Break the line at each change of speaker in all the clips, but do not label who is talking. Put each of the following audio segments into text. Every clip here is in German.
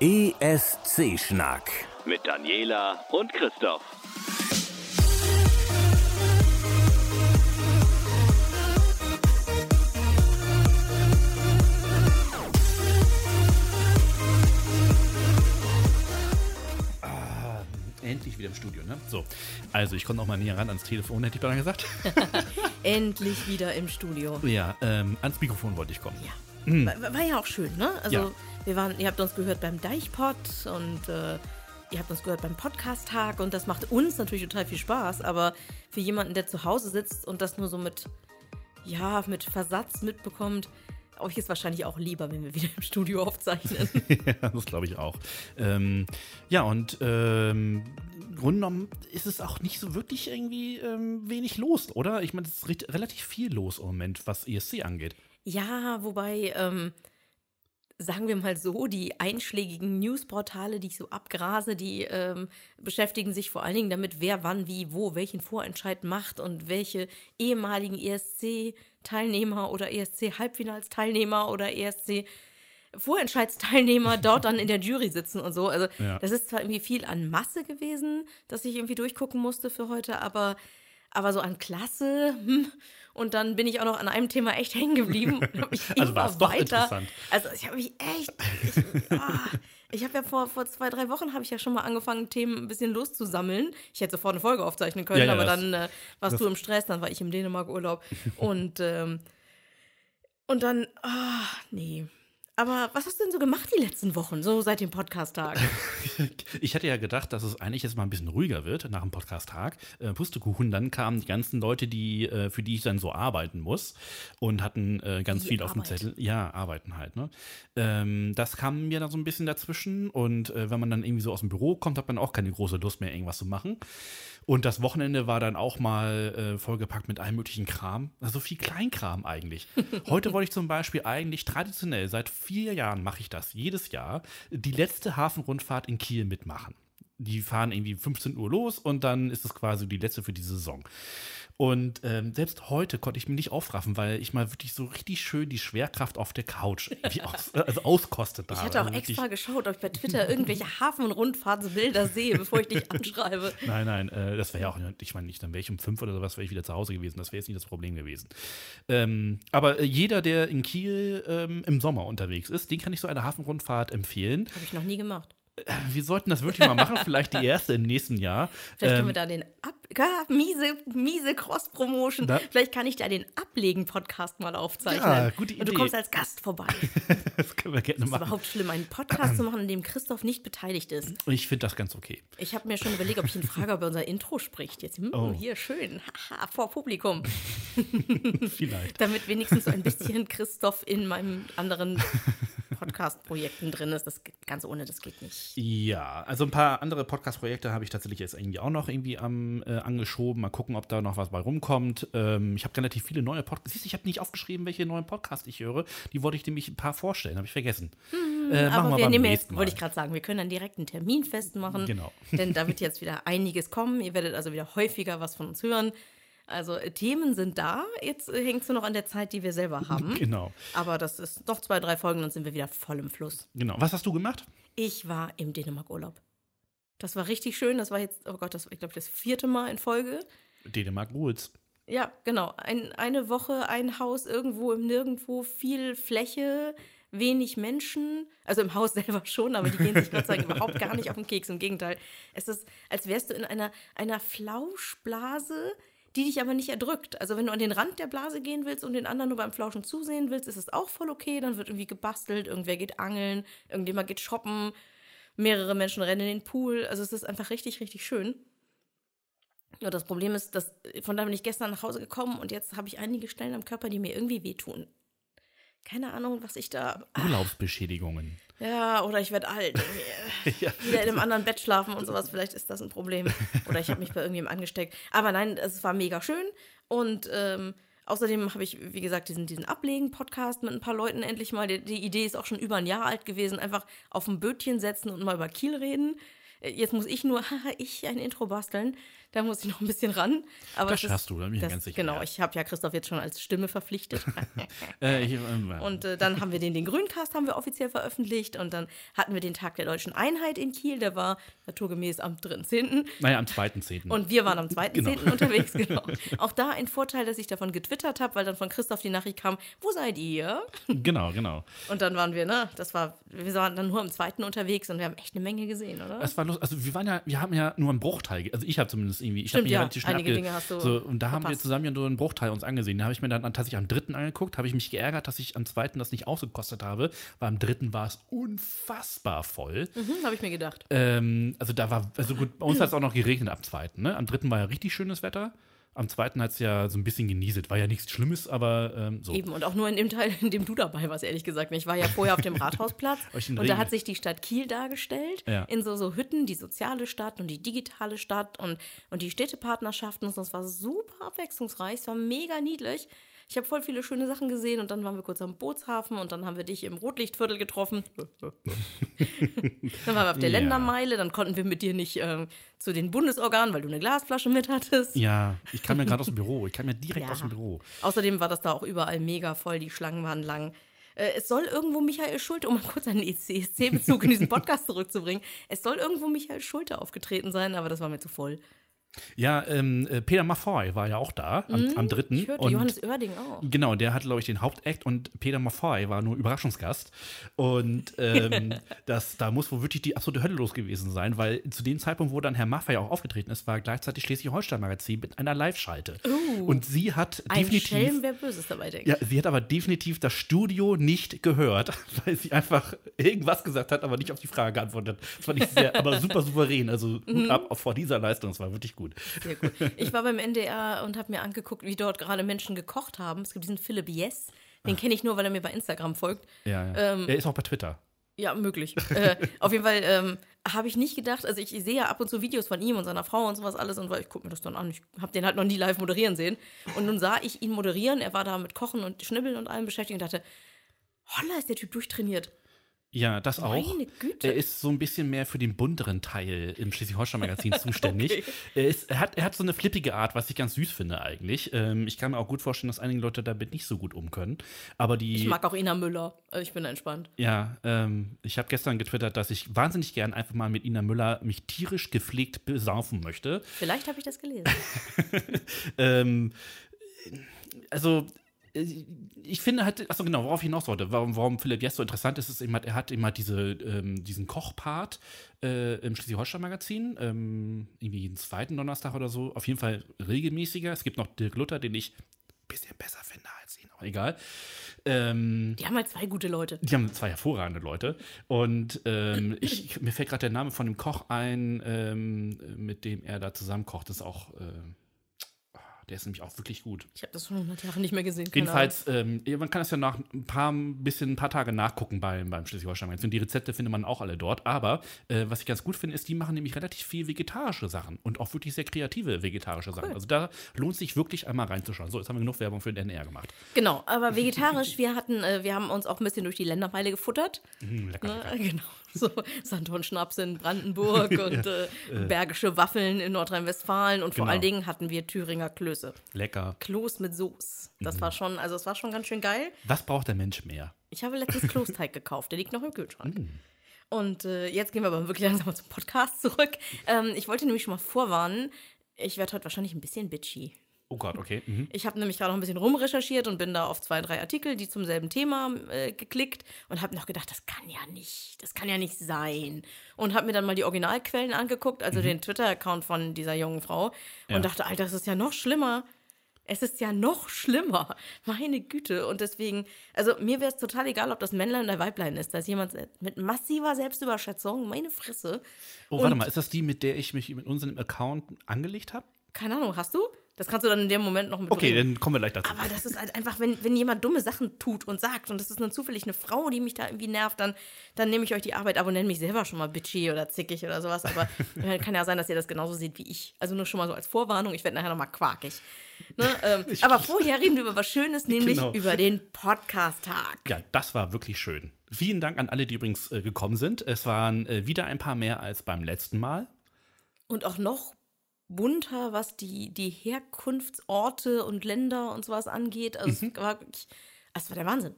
ESC-Schnack.
Mit Daniela und Christoph.
Endlich wieder im Studio, ne? So, also ich konnte noch mal näher ran ans Telefon, hätte ich beinahe gesagt.
Endlich wieder im Studio.
ja, ähm, ans Mikrofon wollte ich kommen.
Ja. War, war ja auch schön, ne? Also
Ja.
wir waren, ihr habt uns gehört beim Deichpod und äh, ihr habt uns gehört beim Podcast-Tag und das macht uns natürlich total viel Spaß, aber für jemanden, der zu Hause sitzt und das nur so mit, ja, mit Versatz mitbekommt, euch ist wahrscheinlich auch lieber, wenn wir wieder im Studio aufzeichnen.
ja, das glaube ich auch. Ähm, ja, und ähm, im Grunde genommen ist es auch nicht so wirklich irgendwie ähm, wenig los, oder? Ich meine, es ist relativ viel los im Moment, was ESC angeht.
Ja, wobei, ähm, sagen wir mal so, die einschlägigen Newsportale, die ich so abgrase, die ähm, beschäftigen sich vor allen Dingen damit, wer wann, wie, wo, welchen Vorentscheid macht und welche ehemaligen ESC-Teilnehmer oder ESC-Halbfinalsteilnehmer oder ESC Vorentscheidsteilnehmer dort dann in der Jury sitzen und so. Also
Ja.
das ist zwar irgendwie viel an Masse gewesen, dass ich irgendwie durchgucken musste für heute, aber, aber so an Klasse, hm, und dann bin ich auch noch an einem Thema echt hängen geblieben.
Also
immer
war's doch
weiter.
interessant.
Also ich habe mich echt. Ich, ah, ich habe ja vor, vor zwei, drei Wochen habe ich ja schon mal angefangen, Themen ein bisschen loszusammeln. Ich hätte sofort eine Folge aufzeichnen können,
Ja, ja,
aber
das-
dann äh, warst
das-
du im Stress, dann war ich im Dänemark-Urlaub. und, ähm, und dann, ah, nee. Aber was hast du denn so gemacht die letzten Wochen, so seit dem Podcast-Tag?
Ich hatte ja gedacht, dass es eigentlich jetzt mal ein bisschen ruhiger wird nach dem Podcast-Tag. Äh, Pustekuchen, dann kamen die ganzen Leute, die, äh, für die ich dann so arbeiten muss und hatten äh, ganz
Die
viel auf dem
Arbeit.
Zettel. Ja, arbeiten halt, ne? Ähm, das kam mir dann so ein bisschen dazwischen und äh, wenn man dann irgendwie so aus dem Büro kommt, hat man auch keine große Lust mehr, irgendwas zu machen. Und das Wochenende war dann auch mal äh, vollgepackt mit allem möglichen Kram. Also viel Kleinkram eigentlich. Heute wollte ich zum Beispiel eigentlich traditionell, seit vier Jahren mache ich das, jedes Jahr, die letzte Hafenrundfahrt in Kiel mitmachen. Die fahren irgendwie 15 Uhr los und dann ist es quasi die letzte für die Saison. Und ähm, selbst heute konnte ich mich nicht aufraffen, weil ich mal wirklich so richtig schön die Schwerkraft auf der Couch aus, also auskostet
Ich
habe.
hatte auch
Also
extra geschaut, ob ich bei Twitter irgendwelche Hafenrundfahrtsbilder sehe, bevor ich dich anschreibe.
Nein, nein, äh, das wäre ja auch, ich meine nicht, dann wäre ich um fünf oder sowas, wäre ich wieder zu Hause gewesen. Das wäre jetzt nicht das Problem gewesen. Ähm, aber äh, jeder, der in Kiel ähm, im Sommer unterwegs ist, den kann ich so eine Hafenrundfahrt empfehlen.
Habe ich noch nie gemacht.
Wir sollten das wirklich mal machen, vielleicht die erste im nächsten Jahr.
Vielleicht können
Ähm,
wir da den Ab ah, miese, miese Cross-Promotion. Vielleicht kann ich da den Ablegen-Podcast mal aufzeichnen.
Ja, gute
Und du
Idee.
kommst als Gast vorbei.
das können wir gerne
Ist es
machen.
überhaupt schlimm, einen Podcast zu machen, in dem Christoph nicht beteiligt ist?
Ich finde das ganz okay.
Ich habe mir schon überlegt, ob ich ihn frage, ob er unser Intro spricht. Jetzt, hm,
Oh.
hier schön, haha, vor Publikum.
Vielleicht.
Damit wenigstens so ein bisschen Christoph in meinen anderen Podcast-Projekten drin ist. Das ganz ohne, das geht nicht.
Ja, also ein paar andere Podcast-Projekte habe ich tatsächlich jetzt irgendwie auch noch irgendwie am, äh, angeschoben. Mal gucken, ob da noch was bei rumkommt. Ähm, ich habe relativ viele neue Podcasts. Siehst du, ich habe nicht aufgeschrieben, welche neuen Podcasts ich höre. Die wollte ich nämlich ein paar vorstellen, habe ich vergessen. äh, machen
Aber wir
beim
nehmen jetzt, wollte ich gerade sagen, wir können dann direkt einen Termin festmachen.
Genau.
Denn da wird jetzt wieder einiges kommen. Ihr werdet also wieder häufiger was von uns hören. Also äh, Themen sind da. Jetzt äh, hängt es nur noch an der Zeit, die wir selber haben.
Genau,
Aber das ist noch zwei, drei Folgen, dann sind wir wieder voll im Fluss.
genau. Was hast du gemacht?
Ich war im Dänemark-Urlaub. Das war richtig schön. Das war jetzt, oh Gott, das, ich glaube, das vierte Mal in Folge.
Dänemark Rules.
Ja, genau. Ein, eine Woche, ein Haus irgendwo im Nirgendwo, viel Fläche, wenig Menschen. Also im Haus selber schon, aber die gehen sich Gott sei Dank überhaupt gar nicht auf den Keks. Im Gegenteil. Es ist, als wärst du in einer, einer Flauschblase, die dich aber nicht erdrückt. Also wenn du an den Rand der Blase gehen willst und den anderen nur beim Flauschen zusehen willst, ist es auch voll okay. Dann wird irgendwie gebastelt, irgendwer geht angeln, irgendjemand geht shoppen, mehrere Menschen rennen in den Pool. Also es ist einfach richtig, richtig schön. Ja, das Problem ist, dass von da bin ich gestern nach Hause gekommen und jetzt habe ich einige Stellen am Körper, die mir irgendwie wehtun. Keine Ahnung, was ich da.
Urlaubsbeschädigungen.
Ja, oder ich werde alt.
ja.
Wieder in einem anderen Bett schlafen und sowas. Vielleicht ist das ein Problem. Oder ich habe mich bei irgendjemandem angesteckt. Aber nein, es war mega schön. Und ähm, außerdem habe ich, wie gesagt, diesen, diesen Ablegen-Podcast mit ein paar Leuten endlich mal. Die, die Idee ist auch schon über ein Jahr alt gewesen. Einfach auf ein Bötchen setzen und mal über Kiel reden. Äh, Jetzt muss ich nur, haha, ich ein Intro basteln. Da muss ich noch ein bisschen ran. Aber
Das
es
schaffst du, da bin ich
das,
ganz sicher,
Genau,
ja.
ich habe ja Christoph jetzt schon als Stimme verpflichtet.
Äh, ähm,
Und äh, dann haben wir den, den Grüncast haben wir offiziell veröffentlicht und dann hatten wir den Tag der deutschen Einheit in Kiel, der war naturgemäß am 3.10.
naja, am 2.10.
Und wir waren am 2.10.
Genau.
unterwegs, genau. Auch da ein Vorteil, dass ich davon getwittert habe, weil dann von Christoph die Nachricht kam, wo seid ihr?
Genau, genau.
Und dann waren wir, ne, das war, wir waren dann nur am 2. unterwegs und wir haben echt eine Menge gesehen, oder?
Es war lustig. Also wir waren ja, wir haben ja nur einen Bruchteil, also ich habe zumindest irgendwie, ich habe
Stimmt,
mir
ja.
relativ schnell
Einige Dinge hast du
so, und da haben wir zusammen ja nur einen Bruchteil uns angesehen. Da habe ich mir dann tatsächlich am dritten angeguckt, habe ich mich geärgert, dass ich am zweiten das nicht ausgekostet habe, weil am dritten war es unfassbar voll.
Mhm, habe ich mir gedacht.
Ähm, also da war, also gut, bei uns hat es auch noch geregnet am zweiten, ne? Am dritten war ja richtig schönes Wetter. Am zweiten hat es ja so ein bisschen genieselt. War ja nichts Schlimmes, aber ähm, so.
Eben, und auch nur in dem Teil, in dem du dabei warst, ehrlich gesagt. Ich war ja vorher auf dem Rathausplatz und da
Regen.
hat sich die Stadt Kiel dargestellt,
Ja.
in so, so Hütten, die soziale Stadt und die digitale Stadt und, und die Städtepartnerschaften und. Es war super abwechslungsreich, es war mega niedlich. Ich habe voll viele schöne Sachen gesehen und dann waren wir kurz am Bootshafen und dann haben wir dich im Rotlichtviertel getroffen. dann waren wir auf der
Ja.
Ländermeile, dann konnten wir mit dir nicht ähm, zu den Bundesorganen, weil du eine Glasflasche mit hattest.
Ja, ich kam ja gerade aus dem Büro. Ich kam ja direkt
Ja.
aus dem Büro.
Außerdem war das da auch überall mega voll, die Schlangen waren lang. Äh, Es soll irgendwo Michael Schulte, um mal kurz einen ECSC-Bezug in diesen Podcast zurückzubringen, es soll irgendwo Michael Schulte aufgetreten sein, aber das war mir zu voll.
Ja, ähm, äh, Peter Maffay war ja auch da am, am dritten.
Ich hörte
und
Johannes Oerding auch.
Genau, der hat, glaube ich, den Hauptakt und Peter Maffay war nur Überraschungsgast. Und ähm, das, da muss wohl wirklich die absolute Hölle los gewesen sein, weil zu dem Zeitpunkt, wo dann Herr Maffay auch aufgetreten ist, war gleichzeitig Schleswig-Holstein-Magazin mit einer Live-Schalte. und sie hat
Ein
definitiv.
Schelm, wer Böses dabei denkt.
Ja, sie hat aber definitiv das Studio nicht gehört, weil sie einfach irgendwas gesagt hat, aber nicht auf die Frage geantwortet hat. Das fand ich sehr, aber super souverän. Also Hut ab vor dieser Leistung, das war wirklich gut.
Sehr gut. Ich war beim NDR und habe mir angeguckt, wie dort gerade Menschen gekocht haben. Es gibt diesen Philipp Yes, den kenne ich nur, weil er mir bei Instagram folgt.
Ja, ja.
Ähm,
er ist auch bei Twitter.
Ja, möglich. äh, auf jeden Fall ähm, habe ich nicht gedacht, also ich sehe ja ab und zu Videos von ihm und seiner Frau und sowas alles und weil ich gucke mir das dann an. Ich habe den halt noch nie live moderieren sehen. Und nun sah ich ihn moderieren, er war da mit Kochen und Schnibbeln und allem beschäftigt und dachte, holla, ist der Typ durchtrainiert.
Ja, das auch.
Meine Güte.
Er ist so ein bisschen mehr für den bunteren Teil im Schleswig-Holstein-Magazin zuständig.
Okay.
Er, ist, er, hat, er hat so eine flippige Art, was ich ganz süß finde eigentlich. Ähm, ich kann mir auch gut vorstellen, dass einige Leute damit nicht so gut um können. Aber die.
Ich mag auch Ina Müller, also ich bin entspannt.
Ja, ähm, ich habe gestern getwittert, dass ich wahnsinnig gern einfach mal mit Ina Müller mich tierisch gepflegt besaufen möchte.
Vielleicht habe ich das gelesen.
Ähm, also, ich finde halt, achso genau, worauf ich hinaus wollte, warum, warum Philipp Jess so interessant ist, ist eben, er hat immer diese, ähm, diesen Kochpart äh, im Schleswig-Holstein-Magazin, ähm, irgendwie jeden zweiten Donnerstag oder so, auf jeden Fall regelmäßiger. Es gibt noch Dirk Luther, den ich ein bisschen besser finde als ihn, aber egal. Ähm,
Die haben halt zwei gute Leute.
die haben zwei hervorragende Leute. Und ähm, ich, mir fällt gerade der Name von dem Koch ein, ähm, mit dem er da zusammenkocht. Das ist auch, äh, der ist nämlich auch wirklich gut.
Ich habe das schon 100 Jahre nicht mehr gesehen.
Jedenfalls, ähm, man kann das ja nach ein paar, bisschen, ein paar Tage nachgucken beim, beim Schleswig-Holstein-Magazin. Die Rezepte findet man auch alle dort. Aber äh, was ich ganz gut finde, ist, die machen nämlich relativ viel vegetarische Sachen und auch wirklich sehr kreative vegetarische Sachen. Also da lohnt sich wirklich einmal reinzuschauen. So, jetzt haben wir genug Werbung für den NR gemacht.
Genau, aber vegetarisch, wir hatten, äh, wir haben uns auch ein bisschen durch die Ländermeile gefuttert.
Mm, lecker, lecker.
Ne? Genau. So Sanddorn-Schnaps in Brandenburg und äh, bergische Waffeln in Nordrhein-Westfalen und vor
Genau.
allen Dingen hatten wir Thüringer Klöße.
lecker.
Kloß mit Soße. Das
Mhm.
war schon, also es war schon ganz schön geil.
Was braucht der Mensch mehr?
Ich habe letztens Kloßteig gekauft, der liegt noch im Kühlschrank.
Mhm.
Und äh, jetzt gehen wir aber wirklich langsam mal zum Podcast zurück. Ähm, ich wollte nämlich schon mal vorwarnen, ich werde heute wahrscheinlich ein bisschen bitchy.
Oh Gott, okay. Mhm.
Ich habe nämlich gerade noch ein bisschen rumrecherchiert und bin da auf zwei, drei Artikel, die zum selben Thema äh, geklickt und habe noch gedacht, das kann ja nicht, das kann ja nicht sein. Und habe mir dann mal die Originalquellen angeguckt, also den Twitter-Account von dieser jungen Frau
Ja.
und dachte, Alter, das ist ja noch schlimmer. Es ist ja noch schlimmer. Meine Güte. Und deswegen, also mir wäre es total egal, ob das Männlein oder Weiblein ist. Da ist jemand mit massiver Selbstüberschätzung, meine Fresse.
Oh, warte
Und-
mal, ist das die, mit der ich mich mit unserem Account angelegt habe?
Keine Ahnung, hast du? Das kannst du dann in dem Moment noch mit
Okay, dann kommen wir gleich dazu.
Aber das ist halt einfach, wenn, wenn jemand dumme Sachen tut und sagt und das ist dann zufällig eine Frau, die mich da irgendwie nervt, dann, dann nehme ich euch die Arbeit ab und nenne mich selber schon mal bitchy oder zickig oder sowas. Aber äh, kann ja sein, dass ihr das genauso seht wie ich. Also nur schon mal so als Vorwarnung, ich werde nachher nochmal quakig. Ne? Ähm, aber vorher reden wir über was Schönes, nämlich
Genau.
über den Podcast-Tag.
Ja, das war wirklich schön. Vielen Dank an alle, die übrigens äh, gekommen sind. Es waren äh, wieder ein paar mehr als beim letzten Mal.
Und auch noch bunter, was die, die Herkunftsorte und Länder und sowas angeht. Also
Mhm.
es war wirklich, es war der Wahnsinn.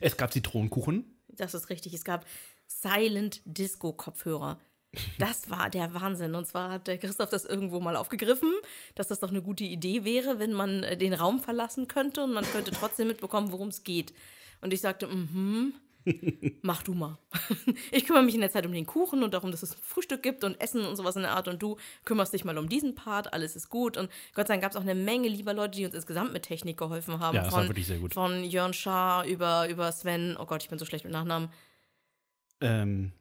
Es gab Zitronenkuchen.
Das ist richtig. Es gab Silent Disco Kopfhörer. Das war der Wahnsinn. Und zwar hat der Christoph das irgendwo mal aufgegriffen, dass das doch eine gute Idee wäre, wenn man äh, den Raum verlassen könnte und man könnte trotzdem mitbekommen, worum es geht. Und ich sagte, mhm, mach du mal. Ich kümmere mich in der Zeit um den Kuchen und darum, dass es Frühstück gibt und Essen und sowas in der Art. Und du kümmerst dich mal um diesen Part. Alles ist gut. Und Gott sei Dank gab es auch eine Menge lieber Leute, die uns insgesamt mit Technik geholfen haben.
Ja, das war
von,
wirklich sehr gut.
Von Jörn Schaar über, über Sven. Oh Gott, ich bin so schlecht mit Nachnamen.
Ähm,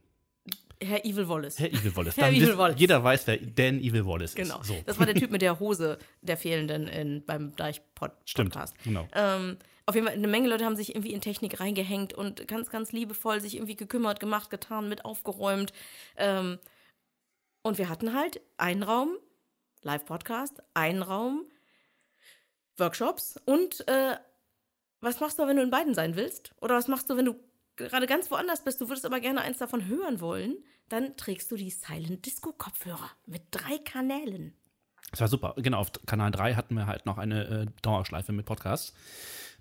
Herr Evil Wallace.
Herr Evil Wallace.
Herr
Dann
Evil Wallace.
Jeder weiß, wer Dan Evil Wallace
Genau.
ist. So.
Das war der Typ mit der Hose der fehlenden in, beim
Stimmt.
Deich-Podcast.
Genau.
Ähm, auf jeden Fall, eine Menge Leute haben sich irgendwie in Technik reingehängt und ganz, ganz liebevoll sich irgendwie gekümmert, gemacht, getan, mit aufgeräumt. Ähm, und wir hatten halt einen Raum, Live-Podcast, einen Raum, Workshops und äh, was machst du, wenn du in beiden sein willst? Oder was machst du, wenn du gerade ganz woanders bist, du würdest aber gerne eins davon hören wollen? Dann trägst du die Silent Disco Kopfhörer mit drei Kanälen.
Das war super. Genau, auf Kanal 3 hatten wir halt noch eine äh, Dauerschleife mit Podcasts.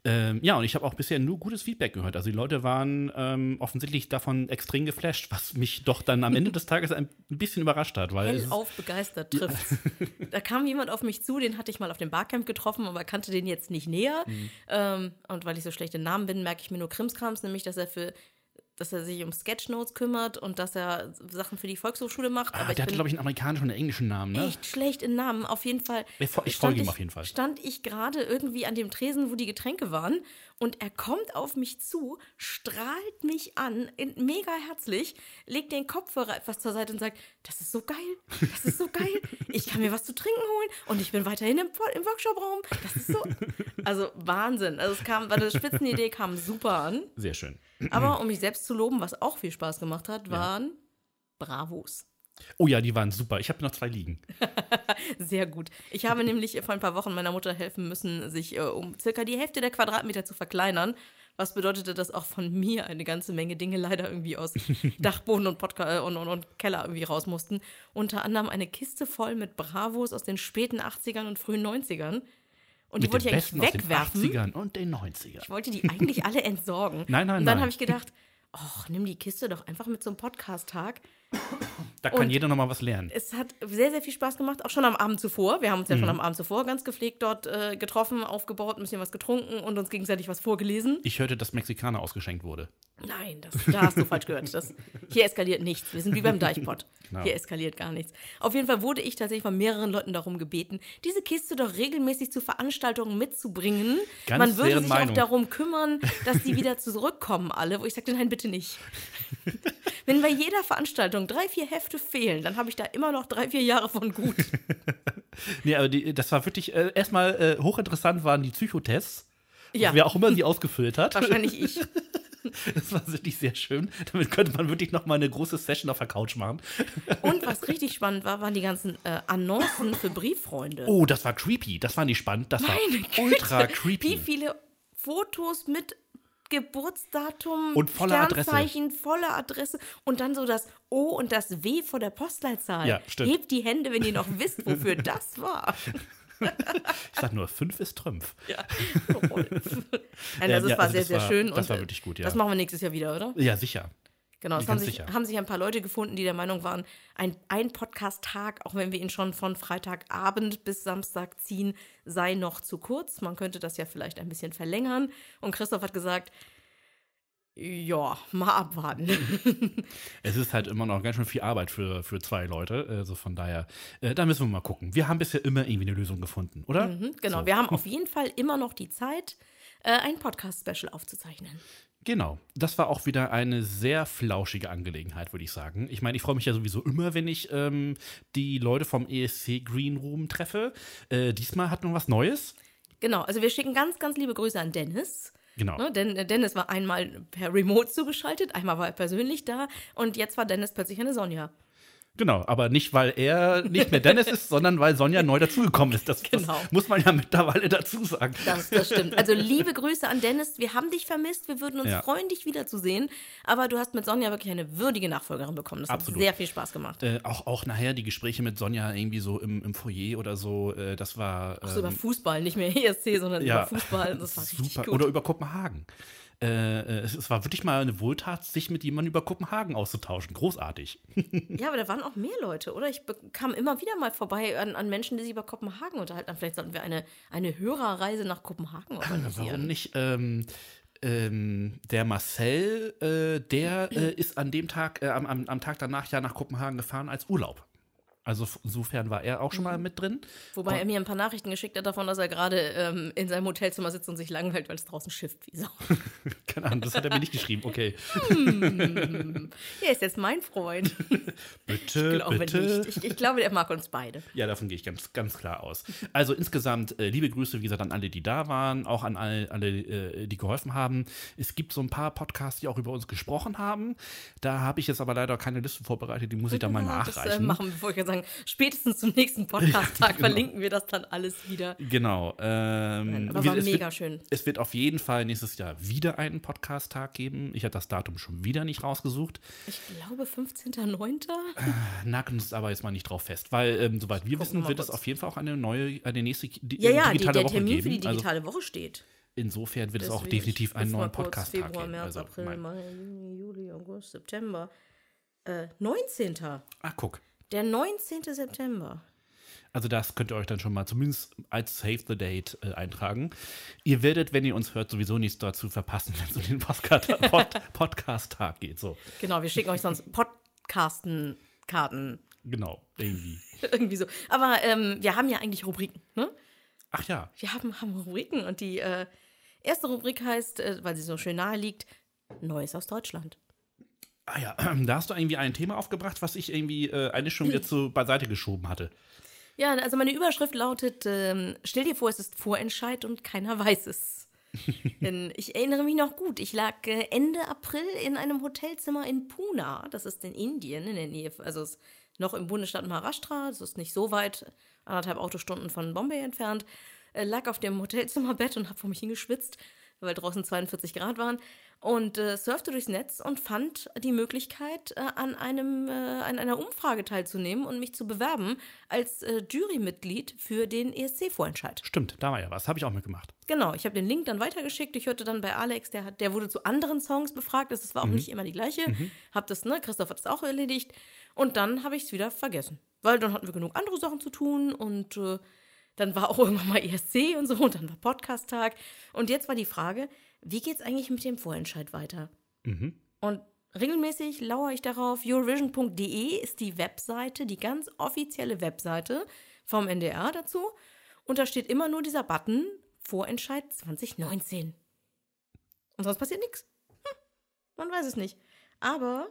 Ähm, ja, und ich habe auch bisher nur gutes Feedback gehört. Also die Leute waren ähm, offensichtlich davon extrem geflasht, was mich doch dann am Ende des Tages ein bisschen überrascht hat. Weil es ist,
Hellauf begeistert trifft. Da kam jemand auf mich zu, den hatte ich mal auf dem Barcamp getroffen, aber kannte den jetzt nicht näher.
Mhm.
Ähm, und weil ich so schlecht in Namen bin, merke ich mir nur Krimskrams, nämlich dass er für dass er sich um Sketchnotes kümmert und dass er Sachen für die Volkshochschule macht.
ah, der hatte,
bin
glaube ich, einen amerikanischen und einen englischen Namen, ne?
echt schlecht in Namen. Auf jeden Fall.
Ich folge ihm auf jeden Fall.
Stand ich gerade irgendwie an dem Tresen, wo die Getränke waren und er kommt auf mich zu, strahlt mich an, mega herzlich, legt den Kopfhörer etwas zur Seite und sagt, das ist so geil, das ist so geil, ich kann mir was zu trinken holen und ich bin weiterhin im, im Workshop-Raum, das ist so, also Wahnsinn. Also es kam, eine Spitzenidee kam super an,
Sehr schön.
aber um mich selbst zu loben, was auch viel Spaß gemacht hat, waren Bravos.
Oh ja, die waren super. Ich habe noch zwei liegen.
Sehr gut. Ich habe nämlich vor ein paar Wochen meiner Mutter helfen müssen, sich äh, um circa die Hälfte der Quadratmeter zu verkleinern. Was bedeutete, dass auch von mir eine ganze Menge Dinge leider irgendwie aus Dachboden und, Podca äh, und, und, und Keller irgendwie raus mussten. Unter anderem eine Kiste voll mit Bravos aus den späten 80ern und frühen 90ern. Und die wollte ich eigentlich wegwerfen.
aus den 80ern und den 90ern.
Ich wollte die eigentlich alle entsorgen.
Nein, nein,
Und dann
nein.
habe ich gedacht, ach, nimm die Kiste doch einfach mit einem Podcast-Tag.
Da kann
Und-
jeder noch mal was lernen.
Es hat sehr, sehr viel Spaß gemacht, auch schon am Abend zuvor. Wir haben uns ja schon
Mhm.
am Abend zuvor ganz gepflegt dort äh, getroffen, aufgebaut, ein bisschen was getrunken und uns gegenseitig was vorgelesen.
Ich hörte, dass Mexikaner ausgeschenkt wurde.
Nein, das, da hast du falsch gehört. Das, hier eskaliert nichts. Wir sind wie beim Deichpott.
Genau.
Hier eskaliert gar nichts. Auf jeden Fall wurde ich tatsächlich von mehreren Leuten darum gebeten, diese Kiste doch regelmäßig zu Veranstaltungen mitzubringen.
Ganz
Man würde sich
Meinung.
auch darum kümmern, dass die wieder zurückkommen, alle. Wo ich sagte, nein, bitte nicht. Wenn bei jeder Veranstaltung drei, vier Hefte fehlen, dann habe ich da immer noch drei, vier Jahre von gut.
Nee, aber die, das war wirklich, äh, erstmal äh, hochinteressant waren die Psychotests.
Ja.
Wer auch immer sie ausgefüllt hat.
Wahrscheinlich ich.
Das war wirklich sehr schön. Damit könnte man wirklich noch mal eine große Session auf der Couch machen.
Und was richtig spannend war, waren die ganzen äh, Annoncen für Brieffreunde.
Oh, das war creepy. Das war nicht spannend. Das
Meine
war ultra
Güte,
creepy.
Wie viele Fotos mit Geburtsdatum,
Und voller Adresse.
Sternzeichen, voller Adresse und dann so das O und das W vor der Postleitzahl.
Ja, stimmt.
Hebt die Hände, wenn ihr noch wisst, wofür das war.
Ich sag nur, fünf ist Trümpf.
Ja. Rolf. Nein,
Ja,
also
ja,
es war
also
sehr,
das
sehr
war-
schön.
das
und,
war
äh,
wirklich gut, ja.
Das machen wir nächstes Jahr wieder, oder?
Ja, sicher.
Genau, es haben sich,
sicher.
haben sich ein paar Leute gefunden, die der Meinung waren, ein, ein Podcast-Tag, auch wenn wir ihn schon von Freitagabend bis Samstag ziehen, sei noch zu kurz. Man könnte das ja vielleicht ein bisschen verlängern. Und Christoph hat gesagt, ja, mal abwarten.
Es ist halt immer noch ganz schön viel Arbeit für, für zwei Leute. Also von daher, äh, da müssen wir mal gucken. Wir haben bisher immer irgendwie eine Lösung gefunden, oder?
Mhm, genau,
So.
wir haben auf jeden Fall immer noch die Zeit, äh, ein Podcast-Special aufzuzeichnen.
Genau. Das war auch wieder eine sehr flauschige Angelegenheit, würde ich sagen. Ich meine, ich freue mich ja sowieso immer, wenn ich ähm, die Leute vom ESC Green Room treffe. Äh, diesmal hat noch was Neues.
Genau, also wir schicken ganz, ganz liebe Grüße an Dennis.
Genau.
Ne, denn äh, Dennis war einmal per Remote zugeschaltet, einmal war er persönlich da und jetzt war Dennis plötzlich eine Sonja.
Genau, aber nicht, weil er nicht mehr Dennis ist, sondern weil Sonja neu dazugekommen ist. Das,
Genau.
das muss man ja mittlerweile dazu sagen.
Das, das stimmt. Also liebe Grüße an Dennis. Wir haben dich vermisst. Wir würden uns
Ja.
freuen, dich wiederzusehen. Aber du hast mit Sonja wirklich eine würdige Nachfolgerin bekommen. Das
Absolut.
hat sehr viel Spaß gemacht.
Äh, auch, auch nachher die Gespräche mit Sonja irgendwie so im, im Foyer oder so, äh, das war.
Auch so über
ähm,
Fußball, nicht mehr ESC, sondern
ja,
über Fußball. Das war richtig
super.
gut.
Oder über Kopenhagen. Äh, äh, es, war wirklich mal eine Wohltat, sich mit jemandem über Kopenhagen auszutauschen. Großartig.
Ja, aber da waren auch mehr Leute, oder? Ich kam immer wieder mal vorbei an, an Menschen, die sich über Kopenhagen unterhalten. Vielleicht sollten wir eine, eine Hörerreise nach Kopenhagen organisieren.
Warum nicht? Ähm, ähm, der Marcel, äh, der äh, ist an dem Tag, äh, am, am Tag danach ja nach Kopenhagen gefahren als Urlaub. Also insofern war er auch schon mal mit drin.
Wobei er mir ein paar Nachrichten geschickt hat davon, dass er gerade ähm, in seinem Hotelzimmer sitzt und sich langweilt, weil es draußen schifft wie Sau.
Keine Ahnung, das hat er mir nicht geschrieben. Okay.
Er ist jetzt mein Freund.
Bitte,
Ich glaube
bitte.
nicht. Ich, ich glaube, der mag uns beide.
Ja, davon gehe ich ganz, ganz klar aus. Also insgesamt äh, liebe Grüße, wie gesagt, an alle, die da waren, auch an alle, alle äh, die geholfen haben. Es gibt so ein paar Podcasts, die auch über uns gesprochen haben. Da habe ich jetzt aber leider keine Liste vorbereitet, die muss ich dann mal
Das äh,
nachreichen.
machen wollte ich sagen. Spätestens zum nächsten Podcast-Tag
genau.
verlinken wir das dann alles wieder.
Genau. Ähm,
Aber war mega
wird,
schön.
Es wird auf jeden Fall nächstes Jahr wieder einen Podcast-Tag geben. Ich habe das Datum schon wieder nicht rausgesucht.
Ich glaube 15.09.
Nageln uns aber jetzt mal nicht drauf fest, weil ähm, soweit wir
Gucken
wissen,
wir
wird es auf jeden Fall auch eine neue, eine nächste di
Ja, ja, die,
digitale
der
Woche
Termin
geben.
für die
also
digitale Woche steht.
insofern wird es auch
Deswegen,
definitiv einen neuen Podcast-Tag
Februar,
geben.
März,
Also,
April, Mai, Juni, Juli, August, September. Äh, 19.
Ah, guck.
Der 19. September.
Also das könnt ihr euch dann schon mal zumindest als Save the Date äh, eintragen. Ihr werdet, wenn ihr uns hört, sowieso nichts dazu verpassen, wenn es um den Podcast- Pod Podcast-Tag geht. So,
Genau, wir schicken euch sonst Podcasten, Karten,
genau, irgendwie.
irgendwie so. Aber ähm, wir haben ja eigentlich Rubriken, ne?
Ach ja,
Wir haben, haben Rubriken und die äh, erste Rubrik heißt, äh, weil sie so schön nahe liegt, Neues aus Deutschland.
Ah ja, da hast du irgendwie ein Thema aufgebracht, was ich irgendwie äh, eigentlich schon wieder zu beiseite geschoben hatte.
Ja, also meine Überschrift lautet, ähm, stell dir vor, es ist Vorentscheid und keiner weiß es. Denn ich erinnere mich noch gut, ich lag äh, Ende April in einem Hotelzimmer in Pune, das ist in Indien, in der Nähe, also es ist noch im Bundesstaat Maharashtra, das ist nicht so weit, anderthalb Autostunden von Bombay entfernt, äh, lag auf dem Hotelzimmerbett und habe vor mich hingeschwitzt, weil draußen 42 Grad waren und äh, surfte durchs Netz und fand die Möglichkeit, äh, an, einem, äh, an einer Umfrage teilzunehmen und mich zu bewerben als äh, Jurymitglied für den ESC-Vorentscheid.
Stimmt, da war ja was. Habe ich auch mitgemacht.
Genau, ich habe den Link dann weitergeschickt. Ich hörte dann bei Alex, der, hat, der wurde zu anderen Songs befragt. Das war auch nicht immer die gleiche. Hab das, ne, Christoph hat das auch erledigt. Und dann habe ich es wieder vergessen. Weil dann hatten wir genug andere Sachen zu tun und äh, dann war auch irgendwann mal ESC und so und dann war Podcast-Tag. Und jetzt war die Frage, wie geht's eigentlich mit dem Vorentscheid weiter?
Mhm.
Und regelmäßig lauere ich darauf. Eurovision.de ist die Webseite, die ganz offizielle Webseite vom NDR dazu. Und da steht immer nur dieser Button Vorentscheid 2019. Und sonst passiert nichts. Hm, man weiß es nicht. Aber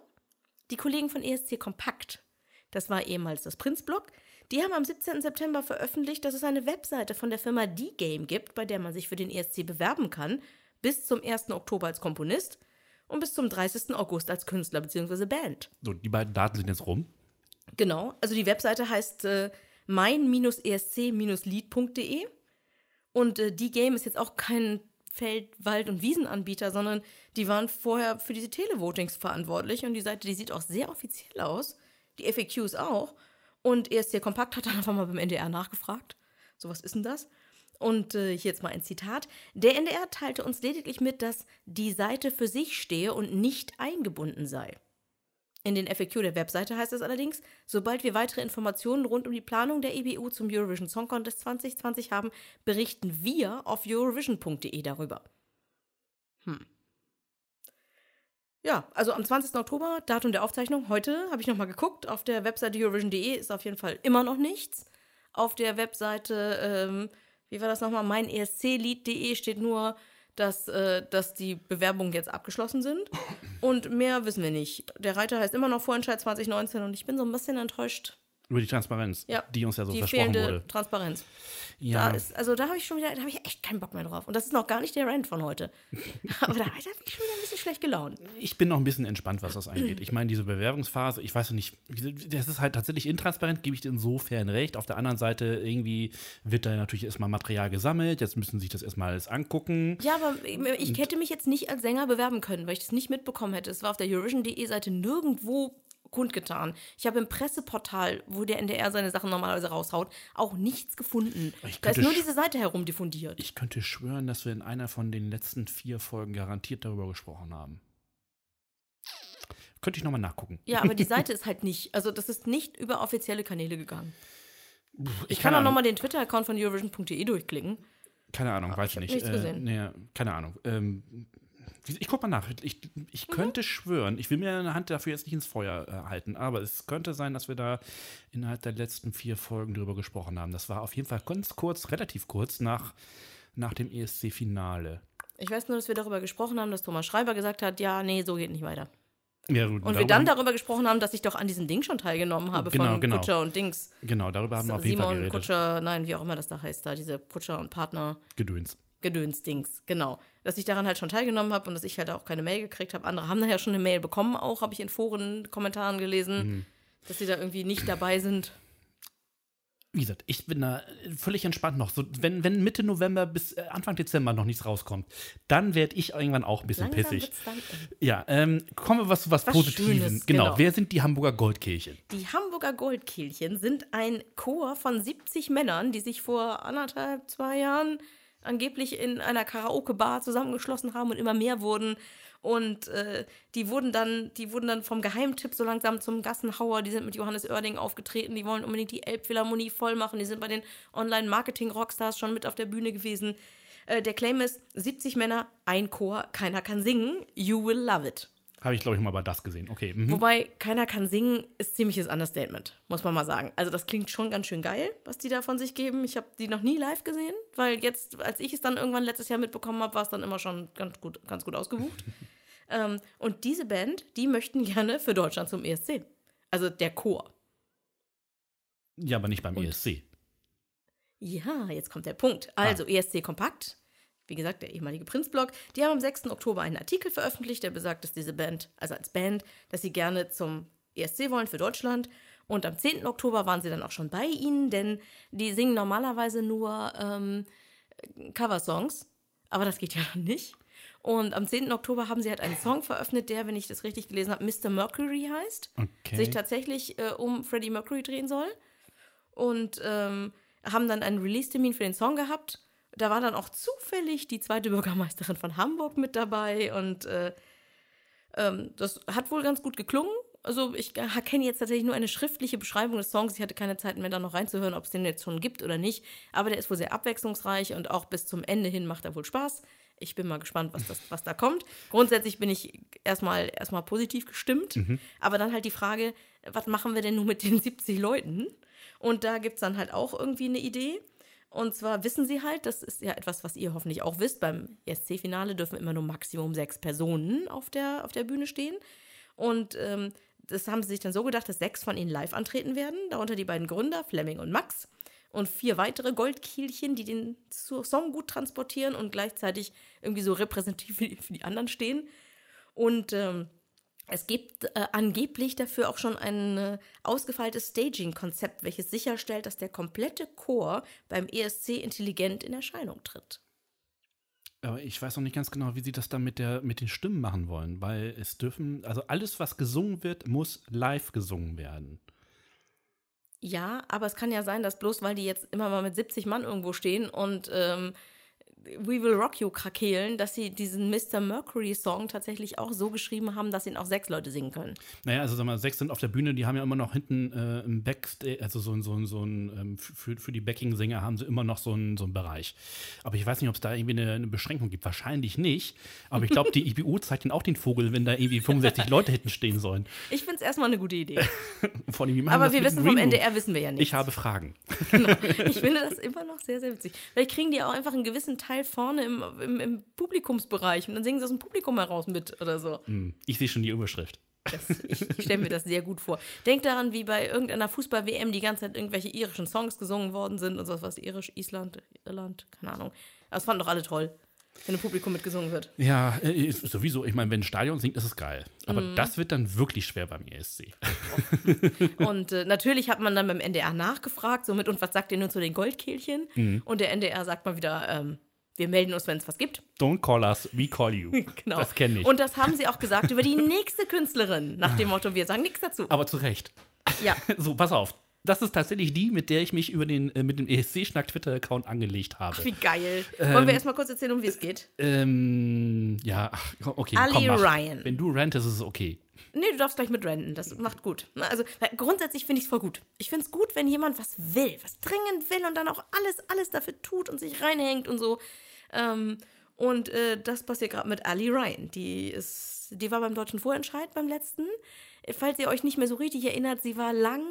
die Kollegen von ESC Kompakt, das war ehemals das Prinzblog, die haben am 17. September veröffentlicht, dass es eine Webseite von der Firma D-Game gibt, bei der man sich für den ESC bewerben kann, bis zum 1. Oktober als Komponist und bis zum 30. August als Künstler bzw. Band.
So, die beiden Daten sind jetzt rum.
Genau, also die Webseite heißt äh, mein-esc-lied.de und äh, die Game ist jetzt auch kein Feld-, Wald- und Wiesenanbieter, sondern die waren vorher für diese Televotings verantwortlich und die Seite, die sieht auch sehr offiziell aus. Die FAQs auch. Und ESC Kompakt hat dann einfach mal beim NDR nachgefragt. So, was ist denn das? Und äh, hier jetzt mal ein Zitat. Der NDR teilte uns lediglich mit, dass die Seite für sich stehe und nicht eingebunden sei. In den FAQ der Webseite heißt es allerdings, sobald wir weitere Informationen rund um die Planung der EBU zum Eurovision Song Contest 2020 haben, berichten wir auf eurovision.de darüber. Hm. Ja, also am 20. Oktober, Datum der Aufzeichnung, heute habe ich nochmal geguckt. Auf der Webseite eurovision.de ist auf jeden Fall immer noch nichts. Auf der Webseite, ähm, wie war das nochmal, meinesclied.de steht nur, dass, äh, dass die Bewerbungen jetzt abgeschlossen sind. Und mehr wissen wir nicht. Der Reiter heißt immer noch Vorentscheid 2019 und ich bin so ein bisschen enttäuscht,
Über die Transparenz,
Ja,
die uns ja so
die
versprochen
fehlende
wurde.
Transparenz.
Ja,
Da ist, also da habe ich schon wieder, da habe ich echt keinen Bock mehr drauf. Und das ist noch gar nicht der Rant von heute. Aber da, da bin ich schon wieder ein bisschen schlecht gelaunt.
ich bin noch ein bisschen entspannt, was das angeht. Ich meine, diese Bewerbungsphase, ich weiß noch nicht, das ist halt tatsächlich intransparent, gebe ich dir insofern recht. Auf der anderen Seite, irgendwie wird da natürlich erstmal Material gesammelt, jetzt müssen sie sich das erstmal alles angucken.
Ja, aber ich hätte mich jetzt nicht als Sänger bewerben können, weil ich das nicht mitbekommen hätte. Es war auf der Eurovision.de Seite nirgendwo kundgetan. Ich habe im Presseportal, wo der NDR seine Sachen normalerweise raushaut, auch nichts gefunden.
Ich
Da ist nur diese Seite herumdiffundiert.
Ich könnte schwören, dass wir in einer von den letzten vier Folgen garantiert darüber gesprochen haben. Könnte ich nochmal nachgucken.
Ja, aber die Seite ist halt nicht, also das ist nicht über offizielle Kanäle gegangen. Ich kann
keine
auch nochmal den Twitter-Account von Eurovision.de durchklicken.
Keine Ahnung, weiß ich nicht.
nichts gesehen.
nee, keine Ahnung. Ähm, ich guck mal nach. Ich, ich könnte schwören, ich will mir eine Hand dafür jetzt nicht ins Feuer äh, halten, aber es könnte sein, dass wir da innerhalb der letzten vier Folgen drüber gesprochen haben. Das war auf jeden Fall ganz kurz, relativ kurz nach, nach dem ESC-Finale.
Ich weiß nur, dass wir darüber gesprochen haben, dass Thomas Schreiber gesagt hat, ja, nee, so geht nicht weiter.
Ja, gut,
Und wir dann darüber gesprochen haben, dass ich doch an diesem Ding schon teilgenommen habe
Genau,
von
genau.
Kutscher und Dings.
Genau, darüber haben wir auf jeden Fall
Simon
geredet.
Kutscher, nein, wie auch immer das da heißt, da diese Kutscher und Partner
Gedöns.
Gedöns-Dings, genau. Dass ich daran halt schon teilgenommen habe und dass ich halt auch keine Mail gekriegt habe. Andere haben nachher schon eine Mail bekommen, auch habe ich in Foren, Kommentaren gelesen,
Mhm.
dass sie da irgendwie nicht dabei sind.
Wie gesagt, ich bin da völlig entspannt noch. So, wenn, wenn Mitte November bis äh, Anfang Dezember noch nichts rauskommt, dann werde ich irgendwann auch ein bisschen
Langsam
pissig. Ja, ähm, kommen wir was, was,
Was
Positives.
Schönes,
genau.
genau.
Wer sind die Hamburger Goldkehlchen?
Die Hamburger Goldkehlchen sind ein Chor von 70 Männern, die sich vor anderthalb, zwei Jahren angeblich in einer Karaoke-Bar zusammengeschlossen haben und immer mehr wurden. Und äh, die wurden dann, die wurden dann vom Geheimtipp so langsam zum Gassenhauer. Die sind mit Johannes Oerding aufgetreten. Die wollen unbedingt die Elbphilharmonie voll machen. Die sind bei den Online-Marketing-Rockstars schon mit auf der Bühne gewesen. Äh, der Claim ist: 70 Männer, ein Chor, keiner kann singen. You will love it.
Habe ich, glaube ich, mal bei das gesehen. Okay. Mhm.
Wobei, keiner kann singen, ist ziemliches Understatement, muss man mal sagen. Also das klingt schon ganz schön geil, was die da von sich geben. Ich habe die noch nie live gesehen, weil jetzt, als ich es dann irgendwann letztes Jahr mitbekommen habe, war es dann immer schon ganz gut, ganz gut ausgebucht. ähm, und diese Band, die möchten gerne für Deutschland zum ESC. Also der Chor.
Ja, aber nicht beim
Und-
ESC.
Ja, jetzt kommt der Punkt. Also, ESC Kompakt, wie gesagt, der ehemalige Prinzblog, die haben am 6. Oktober einen Artikel veröffentlicht, der besagt, dass diese Band, also als Band, dass sie gerne zum ESC wollen für Deutschland. Und am 10. Oktober waren sie dann auch schon bei ihnen, denn die singen normalerweise nur ähm, Coversongs, aber das geht ja noch nicht. Und am 10. Oktober haben sie halt einen Song veröffentlicht, der, wenn ich das richtig gelesen habe, Mr. Mercury heißt
Okay.
sich tatsächlich äh, um Freddie Mercury drehen soll. Und ähm, haben dann einen Release-Termin für den Song gehabt. Da war dann auch zufällig die zweite Bürgermeisterin von Hamburg mit dabei. Und äh, ähm, das hat wohl ganz gut geklungen. Also ich kenne jetzt tatsächlich nur eine schriftliche Beschreibung des Songs. Ich hatte keine Zeit mehr, da noch reinzuhören, ob es den jetzt schon gibt oder nicht. Aber der ist wohl sehr abwechslungsreich und auch bis zum Ende hin macht er wohl Spaß. Ich bin mal gespannt, was, das, was da kommt. Grundsätzlich bin ich erstmal, erstmal positiv gestimmt. Aber dann halt die Frage, was machen wir denn nun mit den 70 Leuten? Und da gibt es dann halt auch irgendwie eine Idee. Und zwar wissen sie halt, das ist ja etwas, was ihr hoffentlich auch wisst, beim ESC-Finale dürfen immer nur Maximum sechs Personen auf der, auf der Bühne stehen. Und ähm, das haben sie sich dann so gedacht, dass sechs von ihnen live antreten werden, darunter die beiden Gründer, Fleming und Max. Und vier weitere Goldkielchen, die den Song gut transportieren und gleichzeitig irgendwie so repräsentativ für die, anderen stehen. Und ähm, es gibt äh, angeblich dafür auch schon ein äh, ausgefeiltes Staging-Konzept, welches sicherstellt, dass der komplette Chor beim ESC intelligent in Erscheinung tritt.
Aber ich weiß noch nicht ganz genau, wie sie das dann mit, der, mit den Stimmen machen wollen, weil es dürfen, also alles, was gesungen wird, muss live gesungen werden.
Ja, aber es kann ja sein, dass bloß weil die jetzt immer mal mit 70 Mann irgendwo stehen und ähm, We Will Rock You krakeelen, dass sie diesen Mr. Mercury Song tatsächlich auch so geschrieben haben, dass ihn auch sechs Leute singen können.
Naja, also sag mal, sechs sind auf der Bühne, die haben ja immer noch hinten äh, im Backstage, also so ein, so ein, so ein ähm, für, für die Backing-Sänger haben sie immer noch so einen so einen Bereich. Aber ich weiß nicht, ob es da irgendwie eine, eine Beschränkung gibt. Wahrscheinlich nicht. Aber ich glaube, die IBU zeigt ihnen auch den Vogel, wenn da irgendwie 65 Leute hinten stehen sollen.
Ich finde es erstmal eine gute Idee.
Vor allem,
Aber wir wissen vom. NDR wissen wir ja nicht.
Ich habe Fragen.
Ich finde das immer noch sehr, sehr witzig. Vielleicht kriegen die auch einfach einen gewissen Teil vorne im, im, im Publikumsbereich und dann singen sie aus dem Publikum heraus mit oder so.
Hm, Ich sehe schon die Überschrift.
Das, ich ich stelle mir das sehr gut vor. Denk daran, wie bei irgendeiner Fußball-WM die ganze Zeit irgendwelche irischen Songs gesungen worden sind und sowas, was irisch, Island, Irland, keine Ahnung. Aber das fanden doch alle toll, wenn im Publikum mitgesungen wird.
Ja, äh, ist sowieso. Ich meine, wenn ein Stadion singt, ist es geil. Aber
Mhm.
das wird dann wirklich schwer beim ESC.
Und äh, natürlich hat man dann beim NDR nachgefragt, somit, und was sagt ihr nun zu den Goldkehlchen?
Mhm.
Und der NDR sagt mal wieder, ähm, wir melden uns, wenn es was gibt.
Don't call us, we call you.
Genau.
Das kenne ich.
Und das haben sie auch gesagt über die nächste Künstlerin, nach dem Motto, wir sagen nichts dazu.
Aber zu Recht.
Ja,
So, pass auf. Das ist tatsächlich die, mit der ich mich über den, äh, mit dem ESC-Schnack-Twitter-Account angelegt habe.
wie geil.
Ähm,
Wollen wir erstmal kurz erzählen, um wie es geht?
Ähm, ja, ach, okay.
Ali
komm.
Ryan.
Wenn du rantest, ist es okay.
Nee, du darfst gleich mit renten. Das macht gut. Na, Also grundsätzlich finde ich es voll gut. Ich finde es gut, wenn jemand was will, was dringend will und dann auch alles, alles dafür tut und sich reinhängt und so. Ähm, und äh, das passiert gerade mit Ali Ryan. Die ist, die war beim deutschen Vorentscheid beim letzten. Falls ihr euch nicht mehr so richtig erinnert, sie war lang,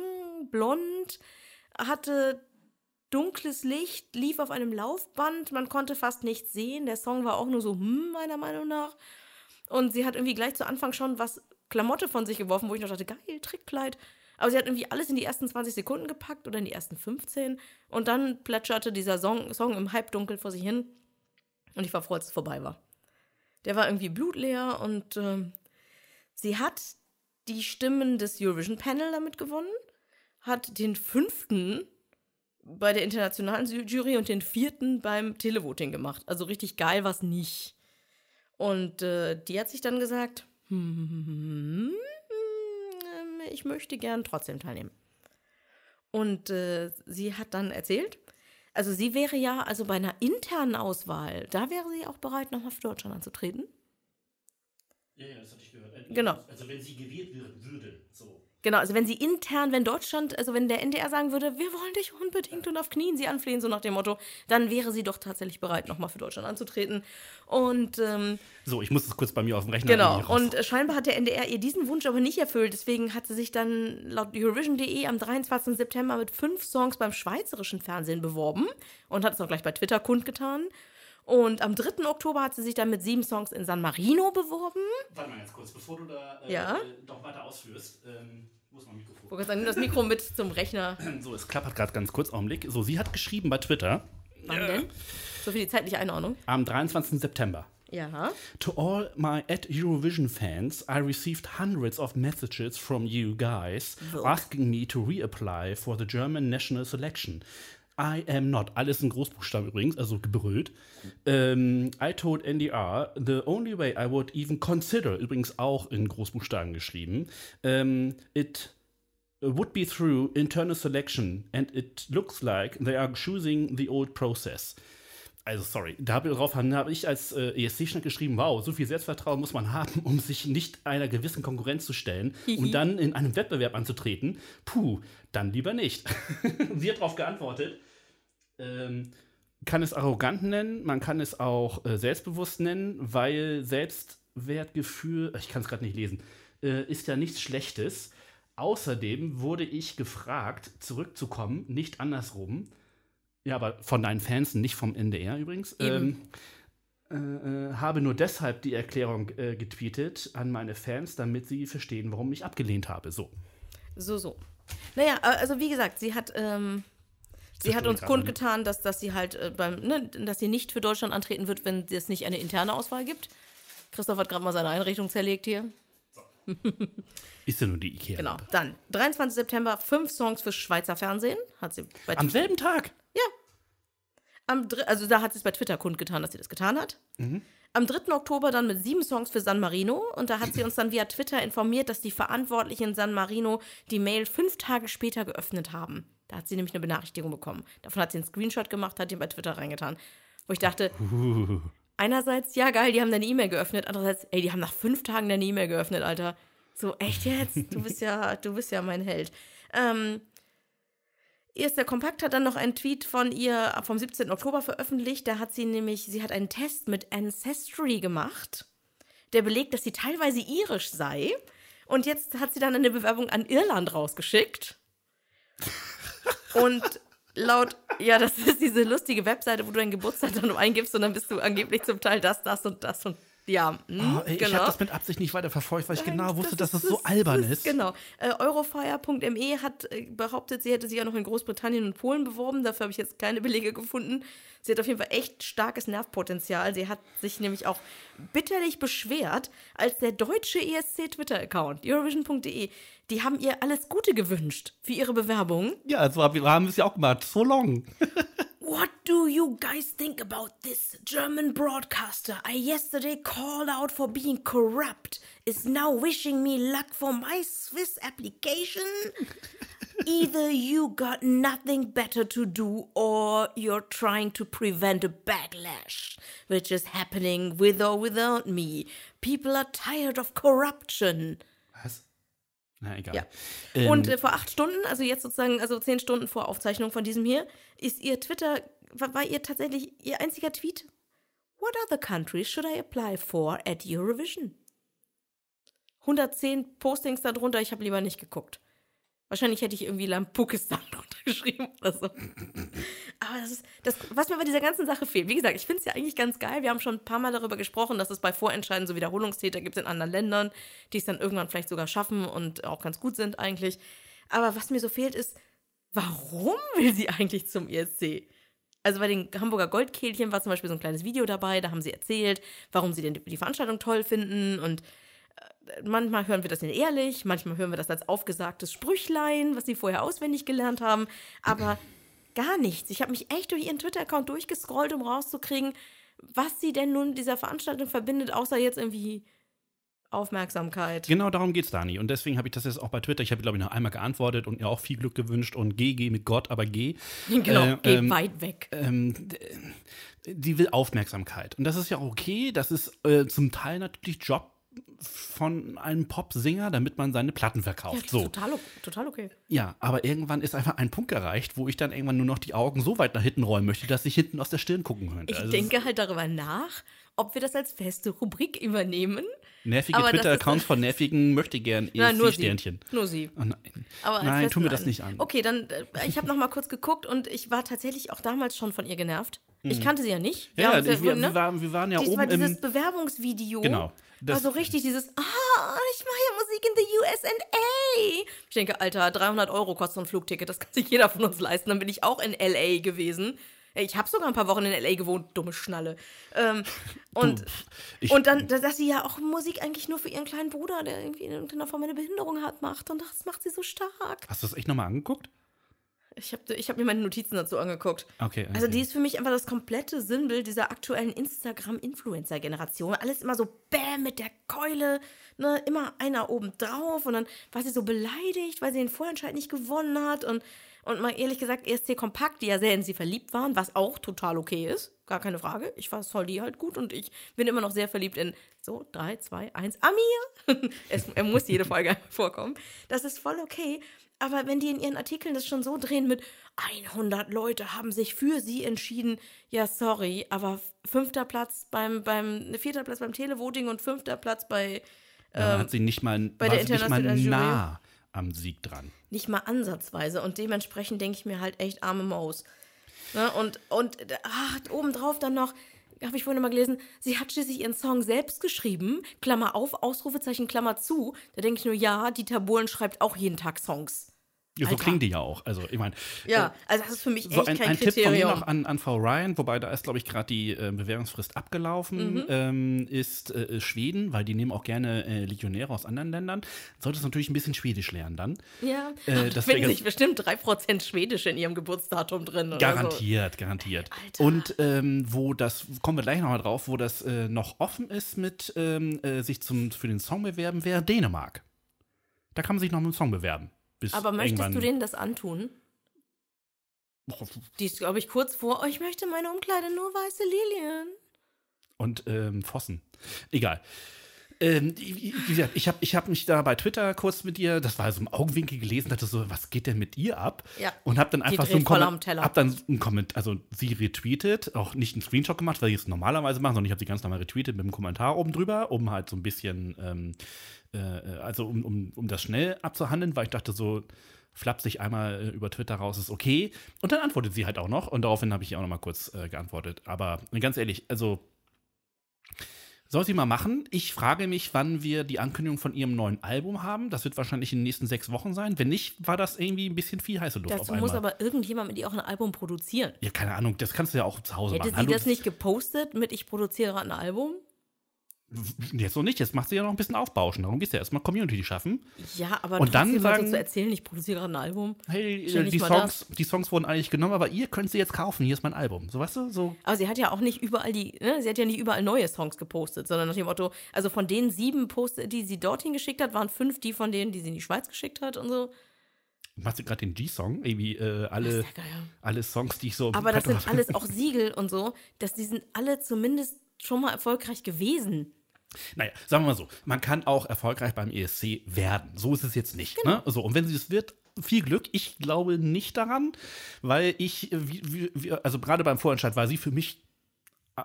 blond, hatte dunkles Licht, lief auf einem Laufband, man konnte fast nichts sehen. Der Song war auch nur so, hm, meiner Meinung nach. Und sie hat irgendwie gleich zu Anfang schon was Klamotte von sich geworfen, wo ich noch dachte, geil, Trickkleid. Aber sie hat irgendwie alles in die ersten 20 Sekunden gepackt oder in die ersten 15. Und dann plätscherte dieser Song, Song im Halbdunkel vor sich hin. Und ich war froh, als es vorbei war. Der war irgendwie blutleer und ähm, sie hat die Stimmen des Eurovision Panel damit gewonnen, hat den fünften bei der internationalen Ju- Jury und den vierten beim Televoting gemacht. Also richtig geil war es nicht. Und äh, die hat sich dann gesagt, hm, ähm, ich möchte gern trotzdem teilnehmen. Und äh, sie hat dann erzählt, also sie wäre ja, also bei einer internen Auswahl, da wäre sie auch bereit, nochmal für Deutschland anzutreten.
Ja, ja, das hatte ich gehört.
Genau.
Also, wenn sie gewählt würde, so.
Genau, also wenn sie intern, wenn Deutschland, also wenn der NDR sagen würde, wir wollen dich unbedingt und auf Knien sie anflehen, so nach dem Motto, dann wäre sie doch tatsächlich bereit, nochmal für Deutschland anzutreten. Und ähm,
So, ich muss das kurz bei mir auf dem Rechner
Genau, und scheinbar hat der NDR ihr diesen Wunsch aber nicht erfüllt. Deswegen hat sie sich dann laut Eurovision.de am 23. September mit fünf Songs beim schweizerischen Fernsehen beworben und hat es auch gleich bei Twitter kundgetan. Und am 3. Oktober hat sie sich dann mit sieben Songs in San Marino beworben.
Warte mal ganz kurz, bevor du da äh,
Ja?
äh, noch weiter ausführst, ähm, muss mein Mikrofon.
Wollte sagen, nimm das Mikro mit zum Rechner.
So, es klappert gerade ganz kurz, Augenblick. So, sie hat geschrieben bei Twitter
Wann denn? So für die zeitliche Einordnung.
am 23. September.
Ja.
To all my at Eurovision fans, I received hundreds of messages from you guys asking me to reapply for the German national selection. I am not. Alles in Großbuchstaben übrigens, also gebrüllt. Ähm, I told NDR, the only way I would even consider, übrigens auch in Großbuchstaben geschrieben, ähm, it would be through internal selection and it looks like they are choosing the old process. Also sorry, darauf habe ich als äh, ESC-Schnitt geschrieben, wow, so viel Selbstvertrauen muss man haben, um sich nicht einer gewissen Konkurrenz zu stellen und dann in einem Wettbewerb anzutreten. Puh, dann lieber nicht. Sie hat darauf geantwortet, ähm, kann es arrogant nennen, man kann es auch äh, selbstbewusst nennen, weil Selbstwertgefühl, ich kann es gerade nicht lesen, äh, ist ja nichts Schlechtes. Außerdem wurde ich gefragt, zurückzukommen, nicht andersrum. Ja, aber von deinen Fans, nicht vom NDR übrigens. Ähm, äh, äh, habe nur deshalb die Erklärung äh, getweetet an meine Fans, damit sie verstehen, warum ich abgelehnt habe. So.
So, so. Naja, also wie gesagt, sie hat, ähm, sie hat uns
ne?
kundgetan, dass, dass sie halt äh, beim, ne, dass sie nicht für Deutschland antreten wird, wenn es nicht eine interne Auswahl gibt. Christoph hat gerade mal seine Einrichtung zerlegt hier.
Ist ja nur die Ikea.
Genau. Dann, 23. September, fünf Songs fürs Schweizer Fernsehen. Hat sie bei
Am selben Tag.
Ja. Am, also da hat sie es bei Twitter kundgetan, dass sie das getan hat. Am 3. Oktober dann mit sieben Songs für San Marino. Und da hat sie uns dann via Twitter informiert, dass die Verantwortlichen in San Marino die Mail fünf Tage später geöffnet haben. Da hat sie nämlich eine Benachrichtigung bekommen. Davon hat sie einen Screenshot gemacht, hat ihn bei Twitter reingetan. Wo ich dachte, einerseits, ja geil, die haben deine E-Mail geöffnet. Andererseits, ey, die haben nach fünf Tagen deine E-Mail geöffnet, Alter. So, echt jetzt? Du bist ja, du bist ja mein Held. Ähm, Erst der Kompakt hat dann noch einen Tweet von ihr vom 17. Oktober veröffentlicht. Da hat sie nämlich, sie hat einen Test mit Ancestry gemacht, der belegt, dass sie teilweise irisch sei. Und jetzt hat sie dann eine Bewerbung an Irland rausgeschickt. Und laut, ja, das ist diese lustige Webseite, wo du dein Geburtsdatum eingibst und dann bist du angeblich zum Teil das, das und das und Ja, hm,
Oh, ey, Ich
genau.
habe das mit Absicht nicht weiter verfolgt, weil ich
Nein,
genau wusste, dass das,
ist-
so albern
das
ist.
Genau. Äh, Eurofire.me hat äh, behauptet, sie hätte sich auch noch in Großbritannien und Polen beworben. Dafür habe ich jetzt keine Belege gefunden. Sie hat auf jeden Fall echt starkes Nervpotenzial. Sie hat sich nämlich auch bitterlich beschwert, als der deutsche ESC-Twitter-Account, Eurovision.de, die haben ihr alles Gute gewünscht für ihre Bewerbung.
Ja, so hab- haben wir es ja auch gemacht. So long.
What do you guys think about this German broadcaster I yesterday called out for being corrupt is now wishing me luck for my Swiss application? Either you got nothing better to do or you're trying to prevent a backlash, which is happening with or without me. People are tired of corruption.
Na, egal.
Ja.
Ähm,
Und äh, vor acht Stunden, also jetzt sozusagen, also zehn Stunden vor Aufzeichnung von diesem hier, ist ihr Twitter, war, war ihr tatsächlich ihr einziger Tweet? What other countries should I apply for at Eurovision? 110 Postings darunter, ich habe lieber nicht geguckt. Wahrscheinlich hätte ich irgendwie Lampukistan drunter geschrieben oder so. Aber das ist, das, was mir bei dieser ganzen Sache fehlt, wie gesagt, ich finde es ja eigentlich ganz geil. Wir haben schon ein paar Mal darüber gesprochen, dass es bei Vorentscheiden so Wiederholungstäter gibt in anderen Ländern, die es dann irgendwann vielleicht sogar schaffen und auch ganz gut sind eigentlich. Aber was mir so fehlt, ist, warum will sie eigentlich zum ESC? Also bei den Hamburger Goldkehlchen war zum Beispiel so ein kleines Video dabei, da haben sie erzählt, warum sie denn die Veranstaltung toll finden und äh, manchmal hören wir das in ehrlich, manchmal hören wir das als aufgesagtes Sprüchlein, was sie vorher auswendig gelernt haben, aber gar nichts. Ich habe mich echt durch ihren Twitter-Account durchgescrollt, um rauszukriegen, was sie denn nun mit dieser Veranstaltung verbindet, außer jetzt irgendwie Aufmerksamkeit.
Genau darum geht's, Dani. Und deswegen habe ich das jetzt auch bei Twitter, ich habe, glaube ich, noch einmal geantwortet und ihr auch viel Glück gewünscht und geh, geh mit Gott, aber geh.
Genau,
Äh,
geh
ähm,
weit weg.
ähm, die will Aufmerksamkeit. Und das ist ja okay. Das ist äh, zum Teil natürlich Job von einem Popsinger, damit man seine Platten
Ja,
verkauft.
das
so.
total, total okay.
Ja, aber irgendwann ist einfach ein Punkt erreicht, wo ich dann irgendwann nur noch die Augen so weit nach hinten rollen möchte, dass ich hinten aus der Stirn gucken könnte.
Ich
Also,
denke halt darüber nach, ob wir das als feste Rubrik übernehmen.
Nervige Twitter-Accounts von nervigen möchte gern
Nein, nur sie.
ESC-Sternchen.
Nur sie.
Oh nein. Nein, tu mir das nicht an.
Okay, dann, äh, ich habe noch mal kurz geguckt und ich war tatsächlich auch damals schon von ihr genervt. Ich kannte sie ja nicht.
Mhm. Ja, ja,
sie
wir,
ne?
wir, waren, wir waren ja
Dies
oben
war dieses
im.
Bewerbungsvideo.
Genau.
war
Das-
so richtig dieses, ah, ich mache ja Musik in the USA. Ich denke, Alter, 300 Euro kostet so ein Flugticket, das kann sich jeder von uns leisten. Dann bin ich auch in LA gewesen. Ich habe sogar ein paar Wochen in LA gewohnt, dumme Schnalle. Ähm, und,
ich-
und dann, dass sie ja auch Musik eigentlich nur für ihren kleinen Bruder, der irgendwie in irgendeiner Form eine Behinderung hat, macht. Und das macht sie so stark.
Hast du das echt nochmal angeguckt?
Ich habe ich hab mir meine Notizen dazu angeguckt.
Okay.
Also
okay.
die ist für mich einfach das komplette Sinnbild dieser aktuellen Instagram-Influencer-Generation. Alles immer so bäm mit der Keule, ne, immer einer oben drauf und dann war sie so beleidigt, weil sie den Vorentscheid nicht gewonnen hat und und mal ehrlich gesagt, ESC Kompakt, die ja sehr in sie verliebt waren, was auch total okay ist, gar keine Frage. Ich fand Soldi halt gut und ich bin immer noch sehr verliebt in so, 3, 2, 1, Amir. es, er muss jede Folge vorkommen. Das ist voll okay. Aber wenn die in ihren Artikeln das schon so drehen mit 100 Leute haben sich für sie entschieden, ja, sorry, aber fünfter Platz beim, beim, vierter Platz beim Televoting und fünfter Platz bei
Da hat sie nicht mal,
ähm, bei
war
der internationalen Jury.
nah am Sieg dran.
nicht mal ansatzweise. Und dementsprechend denke ich mir halt echt arme Maus. Ne? Und, und ach, obendrauf dann noch, habe ich vorhin mal gelesen, sie hat schließlich ihren Song selbst geschrieben, Klammer auf, Ausrufezeichen, Klammer zu. Da denke ich nur, ja, Dieter Bohlen schreibt auch jeden Tag Songs.
Ja, so
Alter.
klingen die ja auch. Also, ich meine.
Ja, also das ist für mich echt
So ein,
kein
ein Tipp von mir
Kriterium.
noch an, an Frau Ryan, wobei da ist, glaube ich, gerade die äh, Bewährungsfrist abgelaufen,
Mhm.
ähm, ist äh, Schweden, weil die nehmen auch gerne äh, Legionäre aus anderen Ländern. Solltest natürlich ein bisschen Schwedisch lernen dann.
ja,
Äh,
da
das
finden sich bestimmt 3% Schwedisch in ihrem Geburtsdatum drin. Oder
Garantiert, garantiert.
Alter.
Und ähm, wo das, kommen wir gleich nochmal drauf, wo das äh, noch offen ist mit ähm, äh, sich zum, für den Song bewerben, wäre Dänemark. Da kann man sich noch mit dem Song bewerben. Bis.
Aber möchtest du denen das antun? Die ist, glaube ich, kurz vor, oh, ich möchte meine Umkleide nur weiße Lilien.
Und ähm, Vossen. Egal. Ähm, wie gesagt, ich habe ich hab mich da bei Twitter kurz mit ihr, das war so im Augenwinkel gelesen, dachte so, was geht denn mit ihr ab?
Ja.
Und habe dann einfach so einen
voll
Komment-
am Teller.
hab dann einen Kommentar, also sie retweetet, auch nicht einen Screenshot gemacht, weil ich es normalerweise mache, sondern ich habe sie ganz normal retweetet mit einem Kommentar oben drüber, um halt so ein bisschen, ähm, äh, also um, um, um das schnell abzuhandeln, weil ich dachte so, flapsig einmal äh, über Twitter raus ist okay. Und dann antwortet sie halt auch noch und daraufhin habe ich ihr auch noch mal kurz äh, geantwortet. Aber ganz ehrlich, also Soll sie mal machen. Ich frage mich, wann wir die Ankündigung von ihrem neuen Album haben. Das wird wahrscheinlich in den nächsten sechs Wochen sein. Wenn nicht, war das irgendwie ein bisschen viel heiße Luft
Dazu muss aber irgendjemand mit ihr auch ein Album produzieren.
ja, keine Ahnung, das kannst du ja auch zu Hause
Hätte
machen.
sie
Hallo,
das nicht gepostet mit Ich produziere ein Album?
Jetzt noch nicht, jetzt macht sie ja noch ein bisschen aufbauschen. Darum geht es ja erstmal Community schaffen.
Ja, aber
Und dann
mal so
sagen-
zu erzählen, ich produziere ein Album.
Hey, äh, die Songs, die Songs wurden eigentlich genommen, aber ihr könnt sie jetzt kaufen. Hier ist mein Album. So, weißt du? So,
Aber sie hat ja auch nicht überall die, ne, sie hat ja nicht überall neue Songs gepostet, sondern nach dem Motto, also von den sieben Posts, die sie dorthin geschickt hat, waren fünf die von denen, die sie in die Schweiz geschickt hat und so.
machst du gerade den G-Song? Irgendwie äh, alle,
ja
alle Songs, die ich so.
Aber das sind alles auch Siegel und so, dass die sind alle zumindest schon mal erfolgreich gewesen.
Naja, sagen wir mal so, man kann auch erfolgreich beim ESC werden. So ist es jetzt nicht.
Genau.
Ne? So, und wenn sie es wird, viel Glück. Ich glaube nicht daran, weil ich, äh, wie, wie, also gerade beim Vorentscheid war sie für mich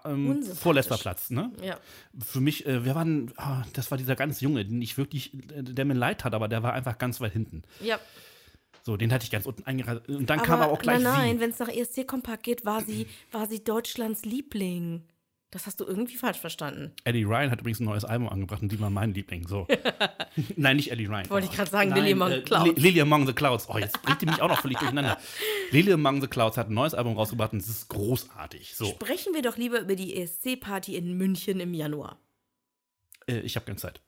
ähm,
Unsympathisch.
vorletzter Platz. Ne?
Ja.
Für mich, äh, wir waren, ah, das war dieser ganz Junge, den ich wirklich, äh, der mir leid hat, aber der war einfach ganz weit hinten.
Ja.
So, den hatte ich ganz unten eingereiht. Und dann kam aber auch gleich
nein, nein, wenn es nach ESC-Kompakt geht, war sie, war sie Deutschlands Liebling. Das hast du irgendwie falsch verstanden.
Eddie Ryan hat übrigens ein neues Album angebracht und die war mein Liebling. So. Nein, nicht Eddie Ryan.
Wollte ich gerade sagen,
Nein,
Lily Among
äh,
the Clouds.
Li- Lily Among the Clouds. Oh, jetzt bringt die mich auch noch völlig durcheinander. Lily Among the Clouds hat ein neues Album rausgebracht und es ist großartig. So,
Sprechen wir doch lieber über die ESC-Party in München im Januar.
äh, ich habe keine Zeit.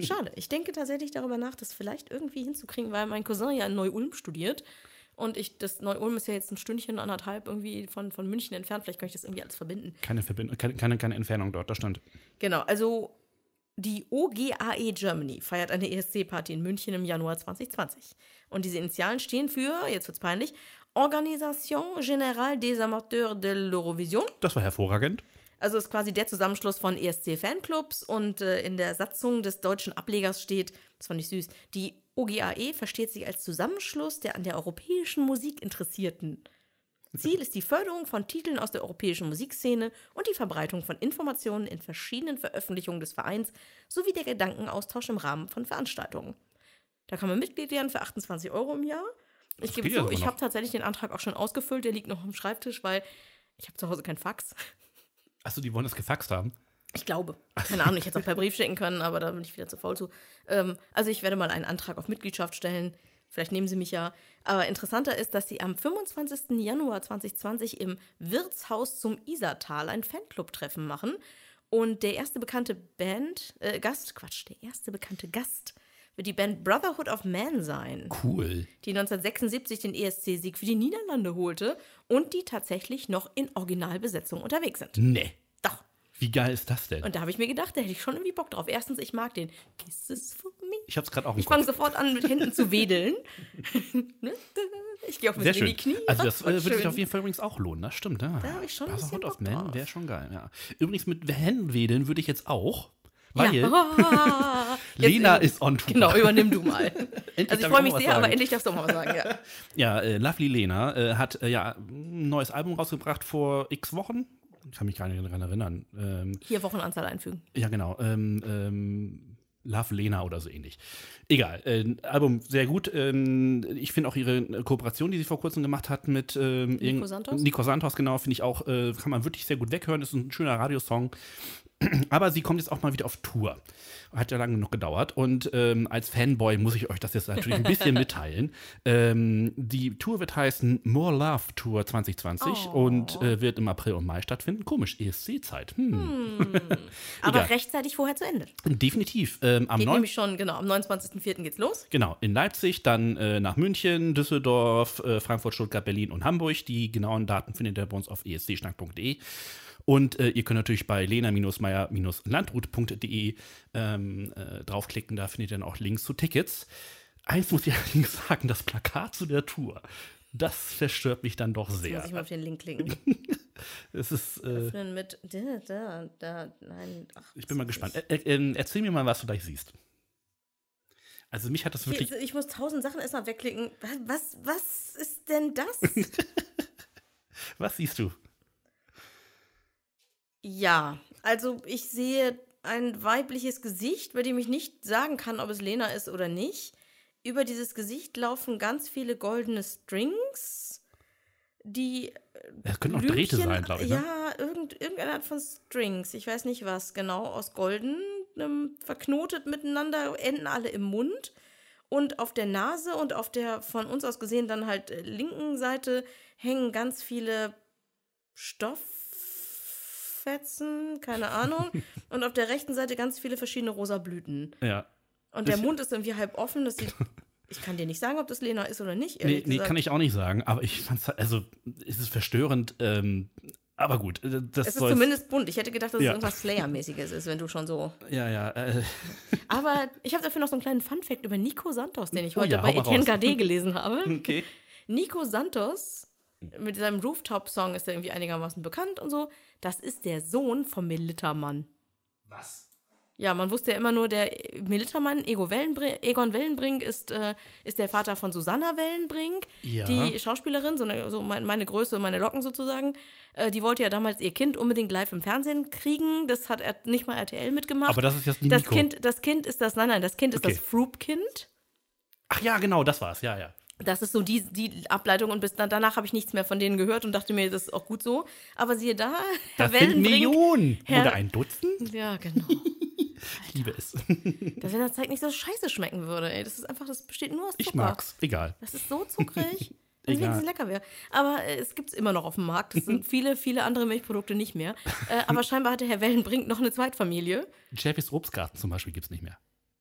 Schade. Ich denke tatsächlich darüber nach, das vielleicht irgendwie hinzukriegen, weil mein Cousin ja in Neu-Ulm studiert. Und ich, das Neu-Ulm ist ja jetzt ein Stündchen, anderthalb irgendwie von, von München entfernt. Vielleicht kann ich das irgendwie alles verbinden.
Keine, Verbindung, keine, keine, keine Entfernung dort, da stand.
Genau, also die OGAE Germany feiert eine ESC-Party in München im Januar 2020. Und diese Initialen stehen für, jetzt wird's peinlich, Organisation Générale des Amateurs de l'Eurovision.
Das war hervorragend.
Also ist quasi der Zusammenschluss von ESC-Fanclubs und äh, in der Satzung des deutschen Ablegers steht, das fand ich süß, die OGAE versteht sich als Zusammenschluss der an der europäischen Musik Interessierten. Ziel ist die Förderung von Titeln aus der europäischen Musikszene und die Verbreitung von Informationen in verschiedenen Veröffentlichungen des Vereins sowie der Gedankenaustausch im Rahmen von Veranstaltungen. Da kann man Mitglied werden für 28 Euro im Jahr. Ich gebe zu, ich habe tatsächlich den Antrag auch schon ausgefüllt, der liegt noch am Schreibtisch, weil ich habe zu Hause kein Fax.
Achso, die wollen das gefaxt haben.
Ich glaube. Keine Ahnung, ich hätte es auch per Brief schicken können, aber da bin ich wieder zu faul zu. Ähm, also ich werde mal einen Antrag auf Mitgliedschaft stellen. Vielleicht nehmen sie mich ja. Aber interessanter ist, dass sie am 25. Januar 2020 im Wirtshaus zum Isartal ein Fanclub-Treffen machen. Und der erste bekannte Band, äh, Gast, Quatsch, der erste bekannte Gast wird die Band Brotherhood of Man sein
Cool.
die 1976 den ESC-Sieg für die Niederlande holte und die tatsächlich noch in Originalbesetzung unterwegs sind.
Nee.
Doch.
Wie geil ist das denn?
Und da habe ich mir gedacht, da hätte ich schon irgendwie Bock drauf. Erstens, ich mag den Kisses for me.
ich hab's gerade auch
Ich fange sofort an, mit Händen zu wedeln. Ne? ich gehe auch ein bisschen in die Knie.
Also das
Voll
äh, würde sich auf jeden Fall übrigens auch lohnen, das stimmt. Ja.
Da hab ich schon ein
Brotherhood
bisschen
of
Bock
Man
drauf.
wäre schon geil, ja. Übrigens mit Händenwedeln würde ich jetzt auch, weil
ja.
Lena
in-
ist on tour.
Genau, übernimm du mal. Also ich freue mich sehr, aber
sagen.
endlich darfst du auch mal was sagen. Ja.
Ja, äh, Lovely Lena äh, hat äh, ja ein neues Album rausgebracht vor x Wochen. Ich kann mich gar nicht daran erinnern. Ähm,
Hier Wochenanzahl einfügen.
ja, genau. Ähm, ähm, Love Lena oder so ähnlich. Egal. Äh, Album sehr gut. Ähm, ich finde auch ihre Kooperation, die sie vor kurzem gemacht hat mit ähm,
Nico Santos?
Nico Santos, genau, finde ich auch, äh, kann man wirklich sehr gut weghören. Ist ein schöner Radiosong. Aber sie kommt jetzt auch mal wieder auf Tour. Hat ja lange genug gedauert. Und ähm, als Fanboy muss ich euch das jetzt natürlich ein bisschen mitteilen. Ähm, die Tour wird heißen More Love Tour 2020
Oh.
und äh, wird im April und Mai stattfinden. Komisch, ESC-Zeit. Hm.
Aber
Egal.
rechtzeitig vorher zu Ende.
Definitiv. Ähm, am
Geht
9.
nämlich schon, genau, am 29.04. geht's los.
Genau, in Leipzig, dann äh, nach München, Düsseldorf, äh, Frankfurt, Stuttgart, Berlin und Hamburg. Die genauen Daten findet ihr bei uns auf escschnack.de. Und äh, ihr könnt natürlich bei lena-meyer-landrut.de ähm, äh, draufklicken, da findet ihr dann auch Links zu Tickets. Eins muss ich allerdings sagen, das Plakat zu der Tour, das verstört mich dann doch
Jetzt
sehr.
muss ich mal auf den Link klicken.
Es ist, äh,
Öffnen mit da, da, da, nein. Ach,
ich bin mal gespannt.
ist
Ä äh, erzähl mir mal, was du gleich siehst. Also mich hat das wirklich...
Ist- Ich muss tausend Sachen erstmal wegklicken. Was, was ist denn das?
Was siehst du?
Ja, also ich sehe ein weibliches Gesicht, bei dem ich nicht sagen kann, ob es Lena ist oder nicht. Über dieses Gesicht laufen ganz viele goldene Strings. die
Das könnten auch Drähte sein, glaube ich. Ne?
Ja, irgend, irgendeine Art von Strings. Ich weiß nicht was genau. Aus Golden, ähm, verknotet miteinander, enden alle im Mund. Und auf der Nase und auf der von uns aus gesehen dann halt äh, linken Seite hängen ganz viele Stofffetzen, keine Ahnung. und auf der rechten Seite ganz viele verschiedene rosa Blüten.
Ja.
Und der
Ich-
Mund ist irgendwie halb offen. Das sieht. Ich kann dir nicht sagen, ob das Lena ist oder nicht.
Nee, nee, kann ich auch nicht sagen, aber ich fand's, also, es ist verstörend, ähm, aber gut, äh, das
Es ist zumindest bunt. Ich hätte gedacht, dass
Ja.
es irgendwas Slayer-mäßiges ist, wenn du schon so.
Ja, ja, äh,
Aber ich habe dafür noch so einen kleinen Fun-Fact über Nico Santos, den ich
Oh
heute
ja,
bei Etienne. Gade gelesen habe.
okay.
Nico Santos, mit seinem Rooftop-Song ist er irgendwie einigermaßen bekannt und so. Das ist der Sohn vom Militermann.
Was?
Ja, man wusste ja immer nur, der Militermann, Ego Wellenbrink, Egon Wellenbrink, ist, äh, ist der Vater von Susanna Wellenbrink,
Ja.
die Schauspielerin, so, eine, so mein, meine Größe, meine Locken sozusagen. Äh, die wollte ja damals ihr Kind unbedingt live im Fernsehen kriegen. Das hat er nicht mal RTL mitgemacht.
Aber das ist jetzt die
das
Nico.
kind, das Kind ist das, nein, nein, das Kind ist
Okay.
das Froop-Kind.
Ach ja, genau, das war's, ja, ja.
Das ist so die, die Ableitung und bis dann, danach habe ich nichts mehr von denen gehört und dachte mir, das ist auch gut so. Aber siehe da, Herr
Das sind
Wellenbrink.
Millionen.
Herr-
Oder ein Dutzend?
Ja, genau.
Ich liebe es.
Dass wenn das Zeug nicht so scheiße schmecken würde, ey. Das ist einfach, das besteht nur aus Zucker.
Ich mag's, egal.
Das ist so zuckrig. Wenn es lecker wäre. Aber äh, es gibt es immer noch auf dem Markt. Es sind viele, viele andere Milchprodukte nicht mehr. Äh, aber scheinbar hatte Herr Wellenbrink noch eine Zweitfamilie.
Jeffys Obstgarten zum Beispiel gibt's nicht mehr.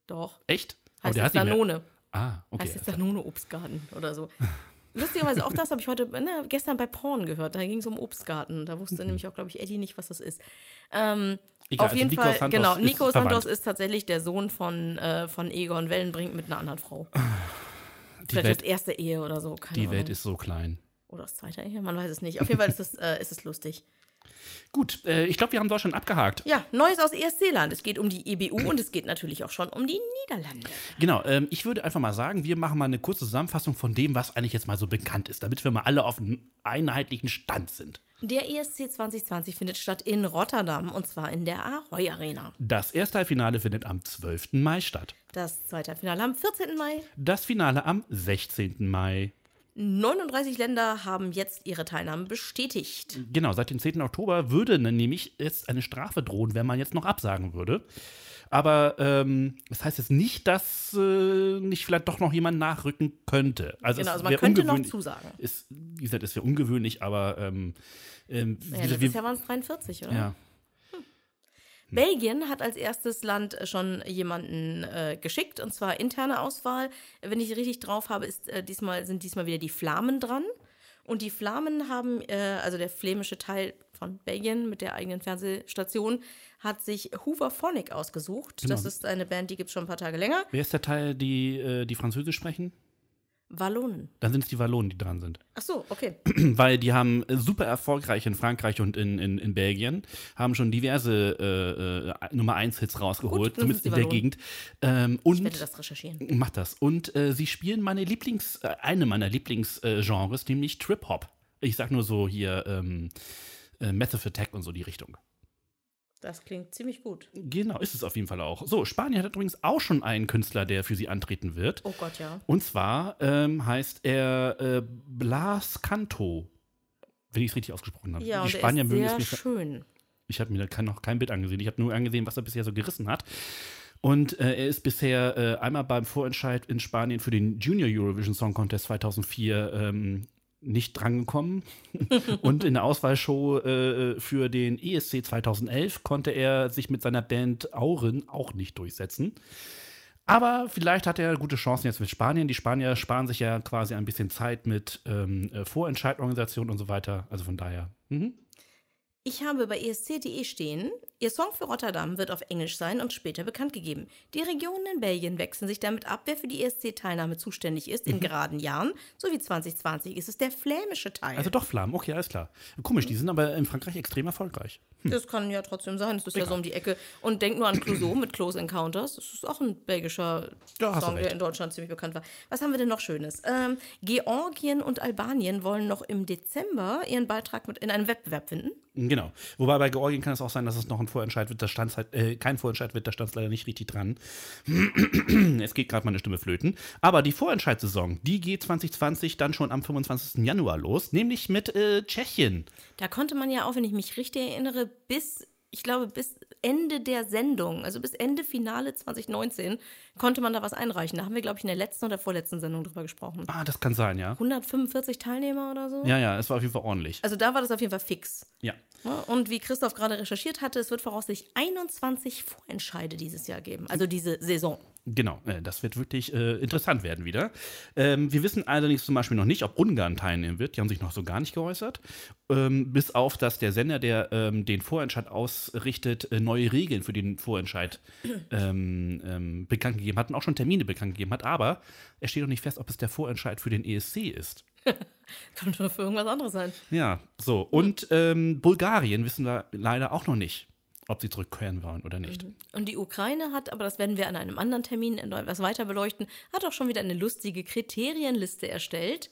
Doch.
Echt?
Heißt
der
jetzt Danone.
Ah, okay.
Heißt jetzt Danone Obstgarten oder so. Lustigerweise auch das habe ich heute, ne, gestern bei Porn gehört. Da ging es um Obstgarten. Da wusste nämlich auch, glaube ich, Eddie nicht, was das ist. Ähm,
Egal,
auf
also
jeden
Nico
Fall,
Santos
genau.
ist
Nico. Santos ist tatsächlich der Sohn von, äh, von Egon Wellenbrink mit einer anderen Frau.
die
Vielleicht
Welt,
das erste Ehe oder so. Keine
die
Ahnung.
Welt ist so klein.
Oder das zweite Ehe, man weiß es nicht. Auf jeden Fall ist es, äh, ist es lustig.
Gut, äh, ich glaube, wir haben Deutschland abgehakt.
Ja, Neues aus ESC-Land. Es geht um die EBU und es geht natürlich auch schon um die Niederlande.
Genau, ähm, ich würde einfach mal sagen, wir machen mal eine kurze Zusammenfassung von dem, was eigentlich jetzt mal so bekannt ist, damit wir mal alle auf einem einheitlichen Stand sind.
Der ESC 2020 findet statt in Rotterdam und zwar in der Ahoy Arena.
Das erste Finale findet am 12. Mai statt.
Das zweite Finale am 14. Mai.
Das Finale am 16. Mai.
39 Länder haben jetzt ihre Teilnahme bestätigt.
Genau, seit dem 10. Oktober würde ne- nämlich jetzt eine Strafe drohen, wenn man jetzt noch absagen würde. Aber ähm, das heißt jetzt nicht, dass äh, nicht vielleicht doch noch jemand nachrücken könnte. Also,
Genau, also man könnte noch zusagen.
Ist, wie gesagt, es wäre ungewöhnlich, aber ähm, ähm,
Ja, letztes Jahr waren es 43, oder?
ja.
Belgien hat als erstes Land schon jemanden äh, geschickt, und zwar interne Auswahl. Wenn ich richtig drauf habe, ist, äh, diesmal, sind diesmal wieder die Flamen dran. Und die Flamen haben, äh, also der flämische Teil von Belgien mit der eigenen Fernsehstation, hat sich Hoover Phonic ausgesucht. Das
Genau.
ist eine Band, die gibt es schon ein paar Tage länger.
Wer ist der Teil, die, äh, die Französisch sprechen?
Wallonen.
Dann sind es die Wallonen, die dran sind.
Ach so, okay.
Weil die haben äh, super erfolgreich in Frankreich und in, in, in Belgien, haben schon diverse äh, äh, Nummer 1 Hits rausgeholt,
Gut,
zumindest in der Gegend. Ähm,
Ich werde
und
das recherchieren.
macht das. Und äh, sie spielen meine Lieblings, äh, eine meiner Lieblingsgenres, äh, nämlich Trip Hop. Ich sag nur so hier ähm, äh, Massive Attack und so die Richtung.
Das klingt ziemlich gut.
Genau, ist es auf jeden Fall auch. So, Spanien hat übrigens auch schon einen Künstler, der für sie antreten wird.
Oh Gott, ja.
Und zwar ähm, heißt er äh, Blas Canto. Wenn ich es richtig ausgesprochen habe.
Ja,
die Spanier
er
mögen
ist
es
sehr
nicht.
schön.
Ich habe mir da noch kein Bild angesehen. Ich habe nur angesehen, was er bisher so gerissen hat. Und äh, er ist bisher äh, einmal beim Vorentscheid in Spanien für den Junior Eurovision Song Contest 2004 ähm, nicht drangekommen. Und in der Auswahlshow äh, für den ESC 2011 konnte er sich mit seiner Band Auren auch nicht durchsetzen. Aber vielleicht hat er gute Chancen jetzt mit Spanien. Die Spanier sparen sich ja quasi ein bisschen Zeit mit ähm, äh, Vorentscheidorganisationen und so weiter. Also von daher. Mhm.
Ich habe bei E ESC.de stehen, Ihr Song für Rotterdam wird auf Englisch sein und später bekannt gegeben. Die Regionen in Belgien wechseln sich damit ab, wer für die ESC-Teilnahme zuständig ist.
Mhm.
In geraden Jahren, so wie 2020, ist es der flämische Teil.
Also doch Flammen, okay, alles klar. Komisch, die sind aber in Frankreich extrem erfolgreich.
Das kann ja trotzdem sein. Das ist ja
Egal.
so um die Ecke. Und denk nur an Clouseau mit Close Encounters. Das ist auch ein belgischer
Ja,
Song, der in Deutschland ziemlich bekannt war. Was haben wir denn noch Schönes? Ähm, Georgien und Albanien wollen noch im Dezember ihren Beitrag mit in einem Wettbewerb finden.
Genau. Wobei bei Georgien kann es auch sein, dass es noch ein Vorentscheid wird. Da stand halt, äh, kein Vorentscheid wird, da stand es leider nicht richtig dran. es geht gerade meine Stimme flöten. Aber die Vorentscheidssaison, die geht 2020 dann schon am 25. Januar los, nämlich mit äh, Tschechien.
Da konnte man ja auch, wenn ich mich richtig erinnere, bis, ich glaube, bis Ende der Sendung, also bis Ende Finale 2019, konnte man da was einreichen. Da haben wir, glaube ich, in der letzten oder vorletzten Sendung drüber gesprochen.
Ah, das kann sein, ja.
145 Teilnehmer oder so?
Ja, ja, es war auf jeden Fall ordentlich.
Also da war das auf jeden Fall fix.
Ja.
Und wie Christoph gerade recherchiert hatte, es wird voraussichtlich 21 Vorentscheide dieses Jahr geben. Also diese Saison.
Genau, äh, das wird wirklich äh, interessant werden wieder. Ähm, wir wissen allerdings zum Beispiel noch nicht, ob Ungarn teilnehmen wird. Die haben sich noch so gar nicht geäußert. Ähm, bis auf, dass der Sender, der ähm, den Vorentscheid ausrichtet, äh, neue Regeln für den Vorentscheid ähm, ähm, bekannt gegeben hat und auch schon Termine bekannt gegeben hat. Aber es steht noch nicht fest, ob es der Vorentscheid für den ESC ist.
Kann schon für irgendwas anderes sein.
Ja, so. Und ähm, Bulgarien wissen wir leider auch noch nicht, ob sie zurückkehren wollen oder nicht.
Und die Ukraine hat, aber das werden wir an einem anderen Termin etwas weiter beleuchten, hat auch schon wieder eine lustige Kriterienliste erstellt,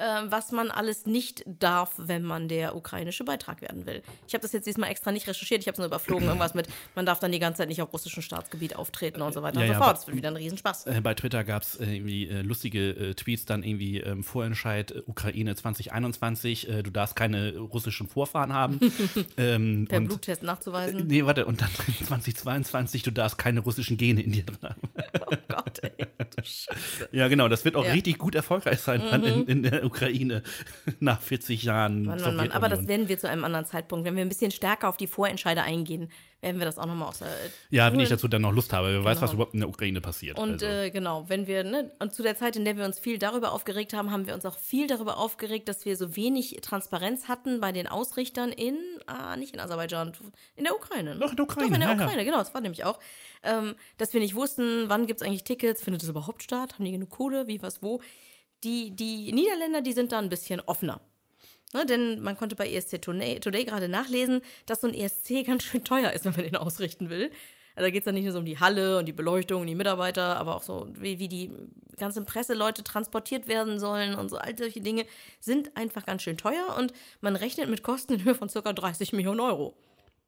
äh, was man alles nicht darf, wenn man der ukrainische Beitrag werden will. Ich habe das jetzt diesmal extra nicht recherchiert, ich habe es nur überflogen, irgendwas mit, man darf dann die ganze Zeit nicht auf russischem Staatsgebiet auftreten und so weiter
Ja,
und so fort. Das wird wieder ein Riesenspaß.
Äh, Bei Twitter gab es äh, irgendwie äh, lustige Tweets, dann irgendwie ähm, Vorentscheid Ukraine 2021, äh, du darfst keine russischen Vorfahren haben. ähm,
Per
und,
Bluttest nachzuweisen.
Nee, warte, und dann 2022, du darfst keine russischen Gene in dir drin haben.
Oh Gott, ey. du Scheiße.
Ja, genau, das wird auch
Ja.
richtig gut erfolgreich sein dann in, in der Ukraine nach 40 Jahren.
Mann, Mann, Mann. Aber das werden wir zu einem anderen Zeitpunkt. Wenn wir ein bisschen stärker auf die Vorentscheider eingehen, werden wir das auch nochmal aus der.
ja, wenn ich dazu dann noch Lust habe, wer weiß,
Genau.
was überhaupt in der Ukraine passiert.
Und
also.
äh, genau, wenn wir, ne, und zu der Zeit, in der wir uns viel darüber aufgeregt haben, haben wir uns auch viel darüber aufgeregt, dass wir so wenig Transparenz hatten bei den Ausrichtern in, ah, nicht in Aserbaidschan, in der Ukraine.
Doch, in der Ukraine,
Doch, in der
ja, ja.
Ukraine, genau, das war nämlich auch. Ähm, dass wir nicht wussten, wann gibt es eigentlich Tickets, findet es überhaupt statt, haben die genug Kohle, wie, was, wo. Die, die Niederländer, die sind da ein bisschen offener. Ne, denn man konnte bei ESC Today, Today gerade nachlesen, dass so ein ESC ganz schön teuer ist, wenn man den ausrichten will. Also da geht es dann nicht nur so um die Halle und die Beleuchtung und die Mitarbeiter, aber auch so, wie, wie die ganzen Presseleute transportiert werden sollen und so all solche Dinge sind einfach ganz schön teuer und man rechnet mit Kosten in Höhe von ca. 30 Millionen Euro.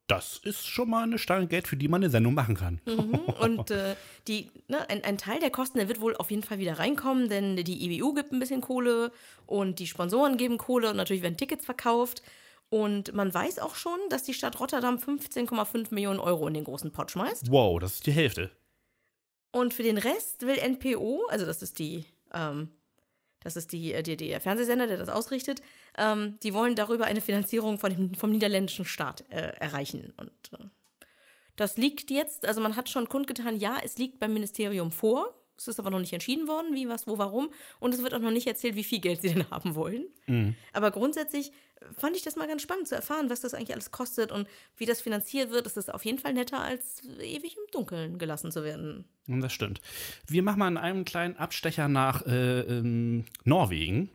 Das ist schon mal eine Stange Geld, für die man eine Sendung machen kann.
Mhm. Und äh, die, ne, ein, ein Teil der Kosten, der wird wohl auf jeden Fall wieder reinkommen, denn die IBU gibt ein bisschen Kohle und die Sponsoren geben Kohle und natürlich werden Tickets verkauft. Und man weiß auch schon, dass die Stadt Rotterdam 15,5 Millionen Euro in den großen Pott schmeißt.
Wow, das ist die Hälfte.
Und für den Rest will NPO, also das ist die, ähm, das ist die, äh, die, der Fernsehsender, der das ausrichtet, ähm, die wollen darüber eine Finanzierung von dem, vom niederländischen Staat äh, erreichen. Und äh, das liegt jetzt, also man hat schon kundgetan, ja, es liegt beim Ministerium vor. Es ist aber noch nicht entschieden worden, wie, was, wo, warum. Und es wird auch noch nicht erzählt, wie viel Geld sie denn haben wollen. Aber grundsätzlich fand ich das mal ganz spannend zu erfahren, was das eigentlich alles kostet und wie das finanziert wird. Es ist auf jeden Fall netter, als ewig im Dunkeln gelassen zu werden.
Und Das stimmt. Wir machen mal einen kleinen Abstecher nach äh, ähm, Norwegen.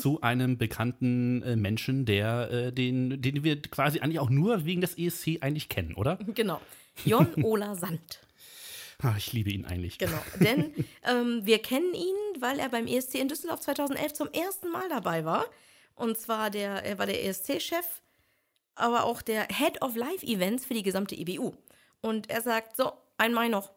Zu einem bekannten äh, Menschen, der äh, den, den wir quasi eigentlich auch nur wegen des ESC eigentlich kennen, oder?
Genau. Jon Ola Sand.
Ah, ich liebe ihn eigentlich.
Genau. Denn ähm, wir kennen ihn, weil er beim ESC in Düsseldorf 2011 zum ersten Mal dabei war. Und zwar der, er war der ESC-Chef, aber auch der Head of Live Events für die gesamte EBU. Und er sagt: So, einmal noch.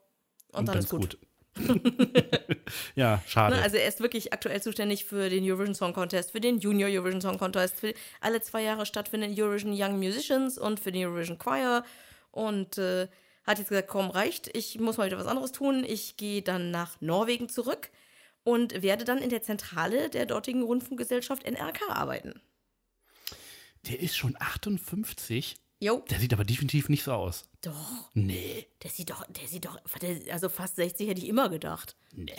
Und, dann ist gut.
ja, schade.
Ne, also er ist wirklich aktuell zuständig für den Eurovision Song Contest, für den Junior Eurovision Song Contest, für alle zwei Jahre stattfindenden Eurovision Young Musicians und für den Eurovision Choir. Und äh, hat jetzt gesagt, komm, reicht, ich muss mal wieder was anderes tun. Ich gehe dann nach Norwegen zurück und werde dann in der Zentrale der dortigen Rundfunkgesellschaft NRK arbeiten.
der ist schon 58.
Jo,
Der sieht aber definitiv nicht so aus.
doch,
Nee,
der sieht doch, der sieht doch, also fast 60 hätte ich immer gedacht.
nee.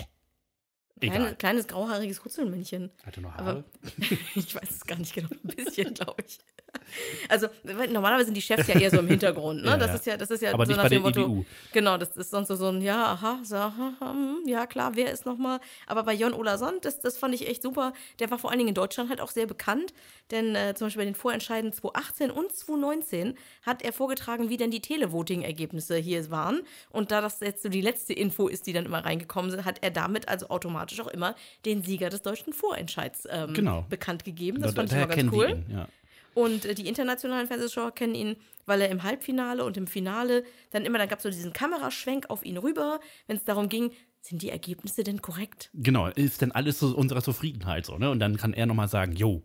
Kleine,
Egal.
kleines grauhaariges Kutzelmännchen.
Hat er noch
Aber
Haare?
ich weiß es gar nicht genau, ein bisschen, glaube ich. Also normalerweise sind die Chefs ja eher so im Hintergrund, ne?
Ja,
das ist ja, das ist ja
Aber
so
nicht
nach
bei
dem
der
Motto.
IBU.
Genau, das ist sonst so, ein Ja, aha, so, aha, hm, ja klar, wer ist nochmal? Aber bei Jon Olason, das, das fand ich echt super. Der war vor allen Dingen in Deutschland halt auch sehr bekannt, denn äh, zum Beispiel bei den Vorentscheiden 2018 und 2019 hat er vorgetragen, wie denn die Televoting-Ergebnisse hier waren. Und da das jetzt so die letzte Info ist, die dann immer reingekommen sind, hat er damit also automatisch auch immer den Sieger des deutschen Vorentscheids ähm,
Genau.
bekannt gegeben. Das
Da-
fand ich
daher
mal ganz cool.
ja.
Und äh, die internationalen Fernsehschauer kennen ihn, weil er im Halbfinale und im Finale dann immer, dann gab es so diesen Kameraschwenk auf ihn rüber, wenn es darum ging, sind die Ergebnisse denn korrekt?
Genau, ist denn alles zu unserer Zufriedenheit so, ne? Und dann kann er nochmal sagen, jo,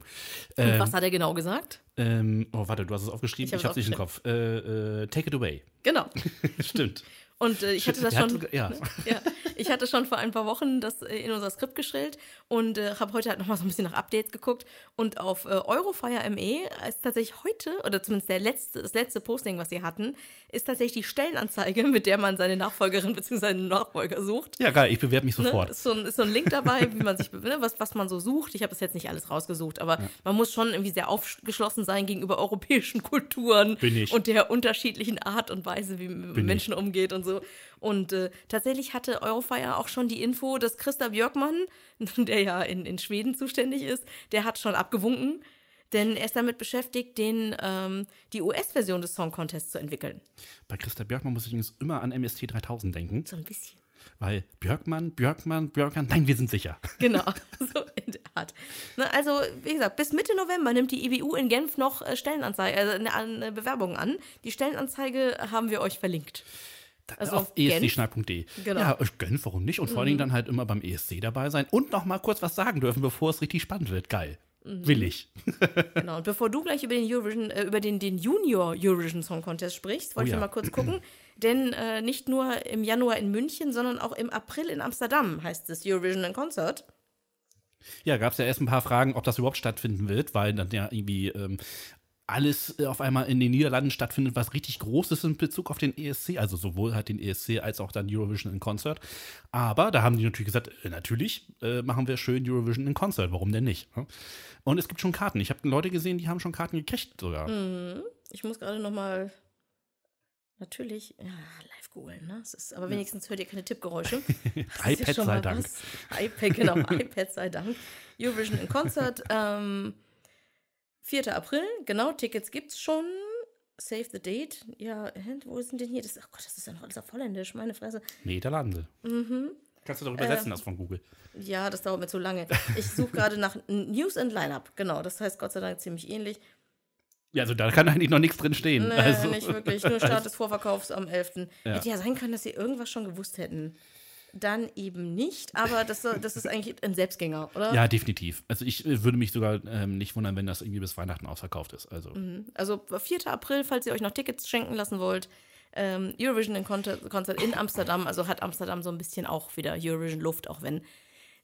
Und was hat er genau gesagt?
ähm, oh, warte, du hast es aufgeschrieben,
Ich
ich,
hab's
hab's nicht im Kopf. Äh, äh, take it away.
Genau.
Stimmt.
Und äh, ich hatte das
Der hat
schon.
sogar- ja.
ja, ich hatte schon vor ein paar Wochen das äh, in unser Skript gestellt und äh, habe heute halt nochmal so ein bisschen nach Updates geguckt. Und auf äh, Eurofire ME ist tatsächlich heute, oder zumindest der letzte, das letzte Posting, was sie hatten, ist tatsächlich die Stellenanzeige, mit der man seine Nachfolgerin bzw. seinen Nachfolger sucht.
Ja, geil, ich bewerbe mich
Ne?
sofort.
Ist, so ein, ist so ein Link dabei, wie man sich, ne, was, was man so sucht. Ich habe das jetzt nicht alles rausgesucht, aber man muss schon irgendwie sehr aufgeschlossen sein gegenüber europäischen Kulturen
Bin ich.
und der unterschiedlichen Art und Weise, wie man mit Menschen umgeht und so. Und äh, tatsächlich hatte Eurofire auch schon die Info, dass Christa Björkmann, der ja in, in Schweden zuständig ist, der hat schon abgewunken. Denn er ist damit beschäftigt, den, ähm, die US-Version des Song Contests zu entwickeln.
Bei Christa Björkmann muss ich übrigens immer an MST 3000 denken,
So ein bisschen.
weil Björkmann, Björkmann, Björkmann, nein, wir sind sicher.
Genau, so in der Art. Ne, also, wie gesagt, bis Mitte November nimmt die IBU in Genf noch äh, Stellenanzeige, also eine, eine Bewerbung an. Die Stellenanzeige haben wir euch verlinkt. Also
auf
Genf?
escschneid.de.
Genau.
Ja, ich gönn, warum nicht? Und vor allen Dingen dann halt immer beim ESC dabei sein und noch mal kurz was sagen dürfen, bevor es richtig spannend wird. Geil.
Mhm.
Will ich.
Genau. Und bevor du gleich über den Eurovision, äh, über den, den Junior Eurovision Song Contest sprichst, wollte
Oh
ich
ja.
noch mal kurz gucken. Denn äh, nicht nur im Januar in München, sondern auch im April in Amsterdam heißt es Eurovision in Concert.
Ja, gab es ja erst ein paar Fragen, ob das überhaupt stattfinden wird, weil dann ja irgendwie ähm, alles äh, auf einmal in den Niederlanden stattfindet, was richtig groß ist in Bezug auf den ESC, also sowohl halt den ESC als auch dann Eurovision in Concert. Aber da haben die natürlich gesagt, äh, natürlich äh, machen wir schön Eurovision in Concert, warum denn nicht? ne? Und es gibt schon Karten. Ich habe Leute gesehen, die haben schon Karten gekriegt sogar.
Mhm. Ich muss gerade noch mal natürlich ja, live googeln. Ne? Ist, aber wenigstens hört ihr keine Tippgeräusche. Ja
iPad sei Dank.
was. iPad, genau, iPad sei Dank. Eurovision in Concert. Ähm, 4. April, genau, Tickets gibt's schon. Save the date. Ja, wo ist denn denn hier? Das, oh Gott, das ist ja noch alles auf Holländisch, meine Fresse.
Niederlande.
Mhm.
Kannst du doch übersetzen, das von Google.
Ja, das dauert mir zu lange. Ich suche gerade nach News and Lineup. Genau, das heißt Gott sei Dank ziemlich ähnlich.
Ja, also da kann eigentlich noch nichts drin stehen.
Nee,
also,
nicht wirklich. Nur Start des Vorverkaufs am 11.
Ja.
Hätte ja sein können, dass sie irgendwas schon gewusst hätten. Dann eben nicht, aber das, das ist eigentlich ein Selbstgänger, oder?
Ja, definitiv. Also ich äh, würde mich sogar ähm, nicht wundern, wenn das irgendwie bis Weihnachten ausverkauft ist. Also
Also 4. April, falls ihr euch noch Tickets schenken lassen wollt. Ähm, Eurovision in Konzert, Konzert in Amsterdam. Also hat Amsterdam so ein bisschen auch wieder Eurovision Luft, auch wenn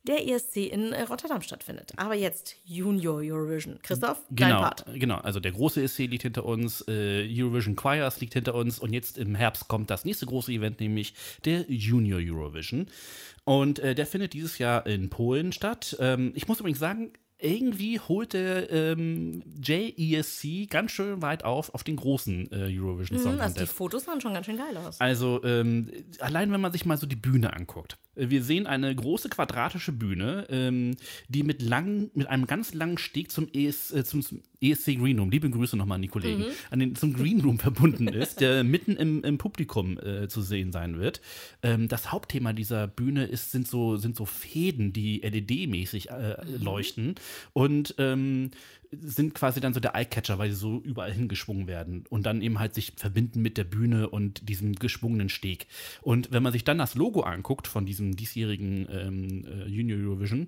der ESC in äh, Rotterdam stattfindet. Aber jetzt Junior Eurovision. Christoph, dein
genau,
Part.
genau. Also der große ESC liegt hinter uns, äh, Eurovision Choirs liegt hinter uns und jetzt im Herbst kommt das nächste große Event, nämlich der Junior Eurovision. Und äh, der findet dieses Jahr in Polen statt. Ähm, ich muss übrigens sagen, irgendwie holt der ähm, JESC ganz schön weit auf auf den großen äh, Eurovision Song
Mhm, also die
Contest.
Fotos sahen schon ganz schön geil aus.
Also ähm, allein wenn man sich mal so die Bühne anguckt. Äh, Wir sehen eine große quadratische Bühne, ähm, die mit, lang, mit einem ganz langen Steg zum, ES, äh, zum, zum ESC Green Room, liebe Grüße nochmal an die Kollegen, an den, zum Green Room verbunden ist, der mitten im, im Publikum äh, zu sehen sein wird. Ähm, das Hauptthema dieser Bühne ist, sind, so, sind so Fäden, die LED-mäßig äh, leuchten. Und ähm, sind quasi dann so der Eyecatcher, weil sie so überall hingeschwungen werden und dann eben halt sich verbinden mit der Bühne und diesem geschwungenen Steg. Und wenn man sich dann das Logo anguckt von diesem diesjährigen ähm, äh, Junior Eurovision,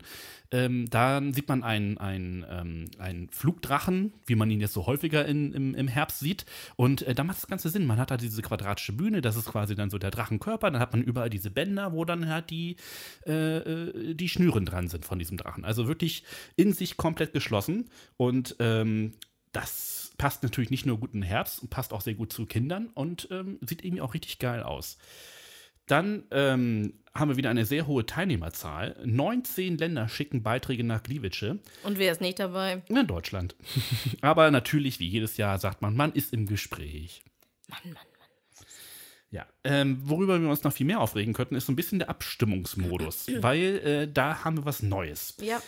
ähm, dann sieht man einen, einen, ähm, einen Flugdrachen, wie man ihn jetzt so häufiger in, im, im Herbst sieht. Und äh, da macht das Ganze Sinn. Man hat da diese quadratische Bühne, das ist quasi dann so der Drachenkörper. Dann hat man überall diese Bänder, wo dann halt die, äh, äh, die Schnüren dran sind von diesem Drachen. Also wirklich in sich komplett geschlossen. Und ähm, das passt natürlich nicht nur gut den Herbst passt auch sehr gut zu Kindern und ähm, sieht irgendwie auch richtig geil aus. Dann ähm, haben wir wieder eine sehr hohe Teilnehmerzahl. 19 Länder schicken Beiträge nach Gliwice.
Und wer ist nicht dabei?
In Deutschland. Aber natürlich, wie jedes Jahr, sagt man, man ist im Gespräch.
Mann, Mann, Mann.
Ja, ähm, worüber wir uns noch viel mehr aufregen könnten, ist so ein bisschen der Abstimmungsmodus, weil äh, da haben wir was Neues.
Ja,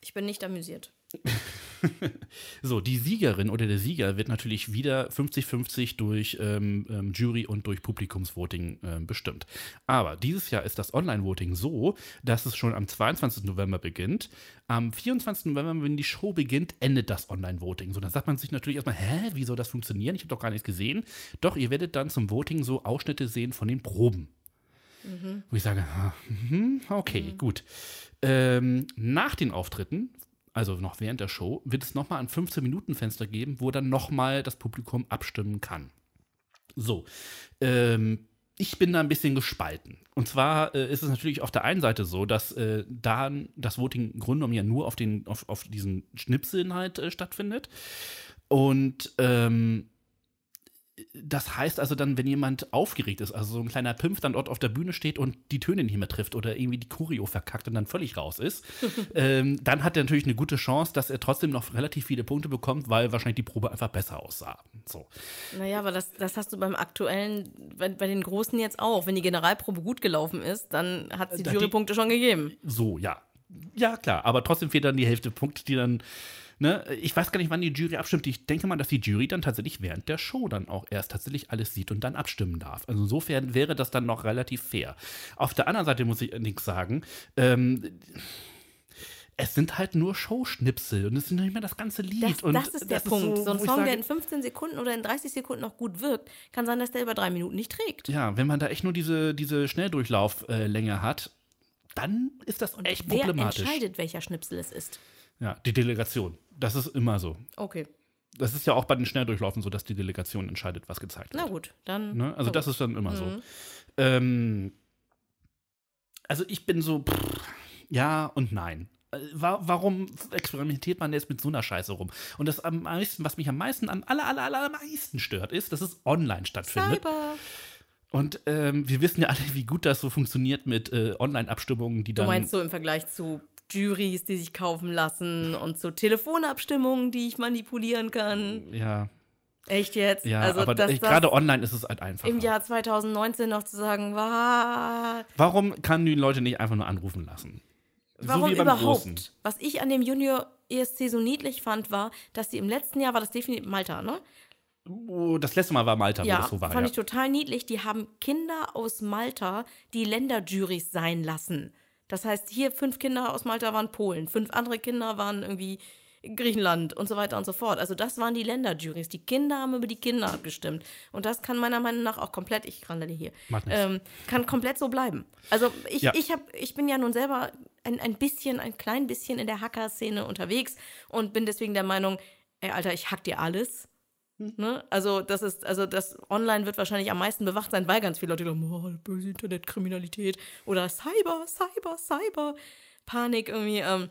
ich bin nicht amüsiert.
So, die Siegerin oder der Sieger wird natürlich wieder 50-50 durch ähm, ähm, Jury und durch Publikumsvoting ähm, bestimmt. Aber dieses Jahr ist das Online-Voting so, dass es schon am 22. November beginnt. Am 24. November, wenn die Show beginnt, endet das Online-Voting. So, dann sagt man sich natürlich erstmal, hä, wie soll das funktionieren? Ich habe doch gar nichts gesehen. Doch, ihr werdet dann zum Voting so Ausschnitte sehen von den Proben. Wo ich sage, mhm, okay, gut. Ähm, nach den Auftritten, also noch während der Show, wird es nochmal ein 15-Minuten-Fenster geben, wo dann nochmal das Publikum abstimmen kann. So, ähm, ich bin da ein bisschen gespalten. Und zwar äh, ist es natürlich auf der einen Seite so, dass äh, da das Voting im Grunde ja nur auf, den, auf, auf diesen Schnipseln halt äh, stattfindet. Und ähm, das heißt also dann, wenn jemand aufgeregt ist, also so ein kleiner Pimpf dann dort auf der Bühne steht und die Töne nicht mehr trifft oder irgendwie die Choreo verkackt und dann völlig raus ist, ähm, dann hat er natürlich eine gute Chance, dass er trotzdem noch relativ viele Punkte bekommt, weil wahrscheinlich die Probe einfach besser aussah. So.
Naja, aber das, das hast du beim aktuellen, bei, bei den Großen jetzt auch. Wenn die Generalprobe gut gelaufen ist, dann hat sie die- Jurypunkte schon gegeben.
So, ja. Ja, klar, aber trotzdem fehlt dann die Hälfte Punkte, die dann. Ne, ich weiß gar nicht, wann die Jury abstimmt. Ich denke mal, dass die Jury dann tatsächlich während der Show dann auch erst tatsächlich alles sieht und dann abstimmen darf. Also insofern wäre das dann noch relativ fair. Auf der anderen Seite muss ich allerdings sagen, ähm, es sind halt nur Showschnipsel und es ist nicht mehr das ganze Lied.
Das,
und
das ist der Punkt. So, ein
wo ich
Song,
sage,
der in 15 Sekunden oder in 30 Sekunden noch gut wirkt, kann sein, dass der über drei Minuten nicht trägt.
Ja, wenn man da echt nur diese, diese Schnelldurchlauflänge hat, dann ist das echt
Wer
problematisch.
entscheidet, welcher Schnipsel es ist?
Ja, die Delegation. Das ist immer so.
Okay,
Das ist ja auch bei den Schnelldurchlaufen so, dass die Delegation entscheidet, was gezeigt
na
wird.
gut, dann.
Ne? Also
so.
das ist dann immer so.
Mhm.
Ähm, also ich bin so, pff, ja und nein. Äh, wa- Warum experimentiert man jetzt mit so einer Scheiße rum? Und das am meisten, was mich am meisten, am aller, aller, aller meisten stört, ist, dass es online stattfindet.
Cyber.
Und ähm, wir wissen ja alle, wie gut das so funktioniert mit äh, Online-Abstimmungen, die
Du
dann.
meinst so im Vergleich zu Juries, die sich kaufen lassen und zu Telefonabstimmungen, die ich manipulieren kann.
ja,
Echt jetzt?
ja,
also,
aber gerade online ist es halt einfach.
im Jahr 2019 noch zu sagen, wa,
Warum kann die Leute nicht einfach nur anrufen lassen?
warum
so
überhaupt?
Großen.
Was ich an dem Junior ESC so niedlich fand, war, dass sie im letzten Jahr, war das definitiv Malta, ne?
Oh, das letzte Mal war Malta, wo
Ja,
das so war.
fand
Ja.
ich total niedlich. Die haben Kinder aus Malta, die Länderjurys sein lassen. Das heißt, hier fünf Kinder aus Malta waren Polen, fünf andere Kinder waren irgendwie Griechenland und so weiter und so fort. Also das waren die Länderjurys. Die Kinder haben über die Kinder abgestimmt. Und das kann meiner Meinung nach auch komplett, ich randale hier, ähm, kann komplett so bleiben. Also ich,
Ja.
ich, hab, ich bin ja nun selber ein, ein bisschen, ein klein bisschen in der Hacker-Szene unterwegs und bin deswegen der Meinung, ey Alter, ich hack dir alles. Ne? Also das ist, also das Online wird wahrscheinlich am meisten bewacht sein, weil ganz viele Leute glauben, oh, böse Internetkriminalität oder Cyber, Cyber, Cyber, Panik irgendwie. Ähm,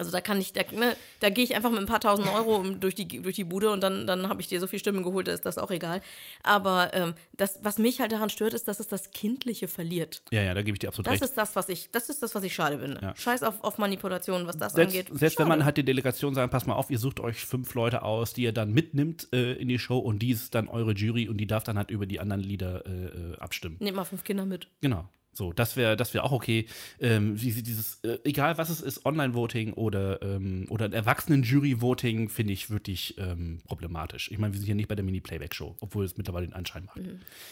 also da kann ich, da, ne, da gehe ich einfach mit ein paar tausend Euro durch die, durch die Bude und dann, dann habe ich dir so viele Stimmen geholt, da ist das auch egal. Aber ähm, das, was mich halt daran stört, ist, dass es das Kindliche verliert.
ja, ja, da gebe ich dir absolut
Das
recht.
ist das, was ich, das ist das, was ich schade finde.
Ja.
Scheiß auf, auf Manipulation, was das
Selbst,
angeht.
selbst wenn
Schade.
man halt die Delegation sagt, pass mal auf, ihr sucht euch fünf Leute aus, die ihr dann mitnimmt äh, in die Show und die ist dann eure Jury und die darf dann halt über die anderen Lieder äh, äh, abstimmen.
Nehmt mal fünf Kinder mit.
Genau. So, das wäre das wär auch okay. Ähm, dieses, äh, egal was es ist, Online-Voting oder, ähm, oder ein Erwachsenen-Jury-Voting, finde ich wirklich ähm, problematisch. Ich meine, wir sind hier nicht bei der Mini-Playback-Show, obwohl es mittlerweile den Anschein macht.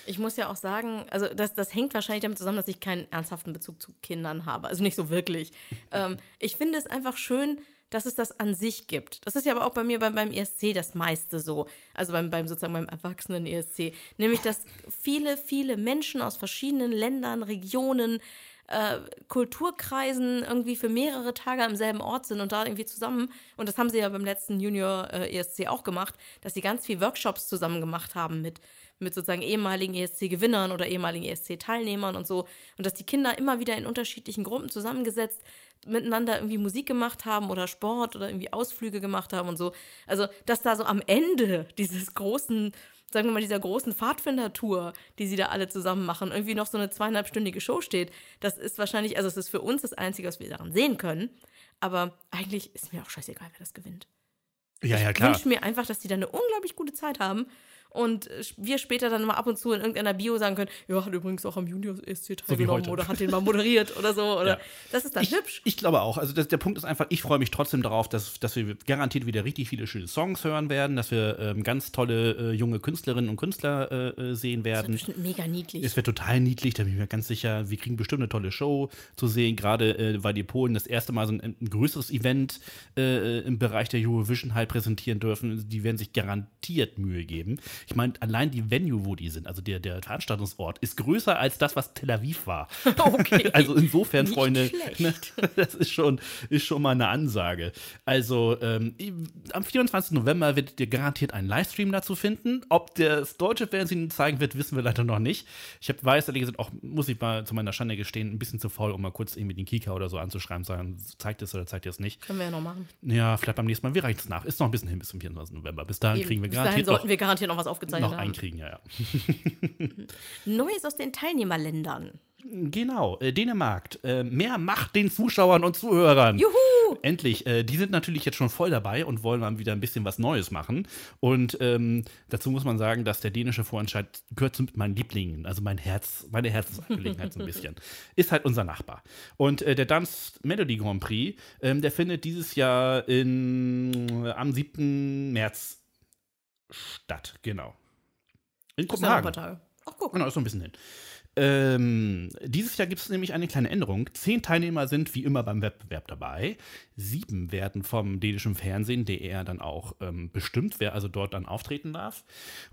Ich muss ja auch sagen, also das, das hängt wahrscheinlich damit zusammen, dass ich keinen ernsthaften Bezug zu Kindern habe. Also nicht so wirklich. ähm, ich finde es einfach schön, dass es das an sich gibt. Das ist ja aber auch bei mir beim, beim ESC das meiste so. Also beim, beim sozusagen beim erwachsenen ESC. Nämlich, dass viele, viele Menschen aus verschiedenen Ländern, Regionen, äh, Kulturkreisen irgendwie für mehrere Tage am selben Ort sind und da irgendwie zusammen, und das haben sie ja beim letzten Junior äh, ESC auch gemacht, dass sie ganz viel Workshops zusammen gemacht haben mit mit sozusagen ehemaligen ESC-Gewinnern oder ehemaligen ESC-Teilnehmern und so. Und dass die Kinder immer wieder in unterschiedlichen Gruppen zusammengesetzt miteinander irgendwie Musik gemacht haben oder Sport oder irgendwie Ausflüge gemacht haben und so. Also, dass da so am Ende dieses großen, sagen wir mal, dieser großen Pfadfinder-Tour, die sie da alle zusammen machen, irgendwie noch so eine zweieinhalbstündige Show steht, das ist wahrscheinlich, also es ist für uns das Einzige, was wir daran sehen können. Aber eigentlich ist mir auch scheißegal, wer das gewinnt.
Ja, ja,
Ich
klar.
wünsche mir einfach, dass die da eine unglaublich gute Zeit haben und äh, wir später dann mal ab und zu in irgendeiner Bio sagen können, ja, hat übrigens auch am Junior
wie
teilgenommen
heute.
oder hat den mal moderiert oder so. Oder
Ja.
das ist dann
Ich,
hübsch.
ich glaube auch. Also das, der Punkt ist einfach, ich freue mich trotzdem darauf, dass, dass wir garantiert wieder richtig viele schöne Songs hören werden, dass wir ähm, ganz tolle äh, junge Künstlerinnen und Künstler äh, äh, sehen
Das wird
werden.
bestimmt mega niedlich.
Es wird total niedlich, da bin ich mir ganz sicher. Wir kriegen bestimmt eine tolle Show zu sehen, gerade äh, weil die Polen das erste Mal so ein, ein größeres Event äh, im Bereich der Eurovision halt präsentieren dürfen. Die werden sich garantiert Mühe geben. Ich meine, allein die Venue, wo die sind, also der, der Veranstaltungsort, ist größer als das, was Tel Aviv war.
Okay.
Also insofern,
Nicht
Freunde, ne, das ist schon, ist schon mal eine Ansage. Also ähm, am 24. November werdet ihr garantiert einen Livestream dazu finden. Ob das deutsche Fernsehen zeigen wird, wissen wir leider noch nicht. Ich hab, weiß ehrlich gesagt auch, muss ich mal zu meiner Schande gestehen, ein bisschen zu faul, um mal kurz irgendwie den Kika oder so anzuschreiben, sagen, zeigt es oder zeigt ihr es nicht.
Können wir ja noch machen.
Ja, vielleicht beim nächsten Mal. Wir reichen es nach. Ist noch ein bisschen hin bis zum 24. November. Bis dahin
Eben.
kriegen wir
Bis dahin
garantiert
sollten
noch,
wir garantiert noch was aufgezeichnet
noch
haben.
einkriegen, ja, ja.
Neues aus den Teilnehmerländern.
Genau, äh, Dänemark. Äh, mehr Macht den Zuschauern und Zuhörern.
Juhu!
Endlich. Äh, die sind natürlich jetzt schon voll dabei und wollen mal wieder ein bisschen was Neues machen. Und ähm, dazu muss man sagen, dass der dänische Vorentscheid gehört zu meinen Lieblingen. Also mein Herz, meine Herzensangelegenheit so ein bisschen. Ist halt unser Nachbar. Und äh, der Dance Melody Grand Prix, ähm, der findet dieses Jahr in, äh, am 7. März statt. Genau. In
Das ist ja
Kopenhagen.
Ach, guck.
Genau, ist so ein bisschen hin. Ähm, dieses Jahr gibt es nämlich eine kleine Änderung. Zehn Teilnehmer sind wie immer beim Wettbewerb dabei. Sieben werden vom dänischen Fernsehen, DR, dann auch ähm, bestimmt, wer also dort dann auftreten darf.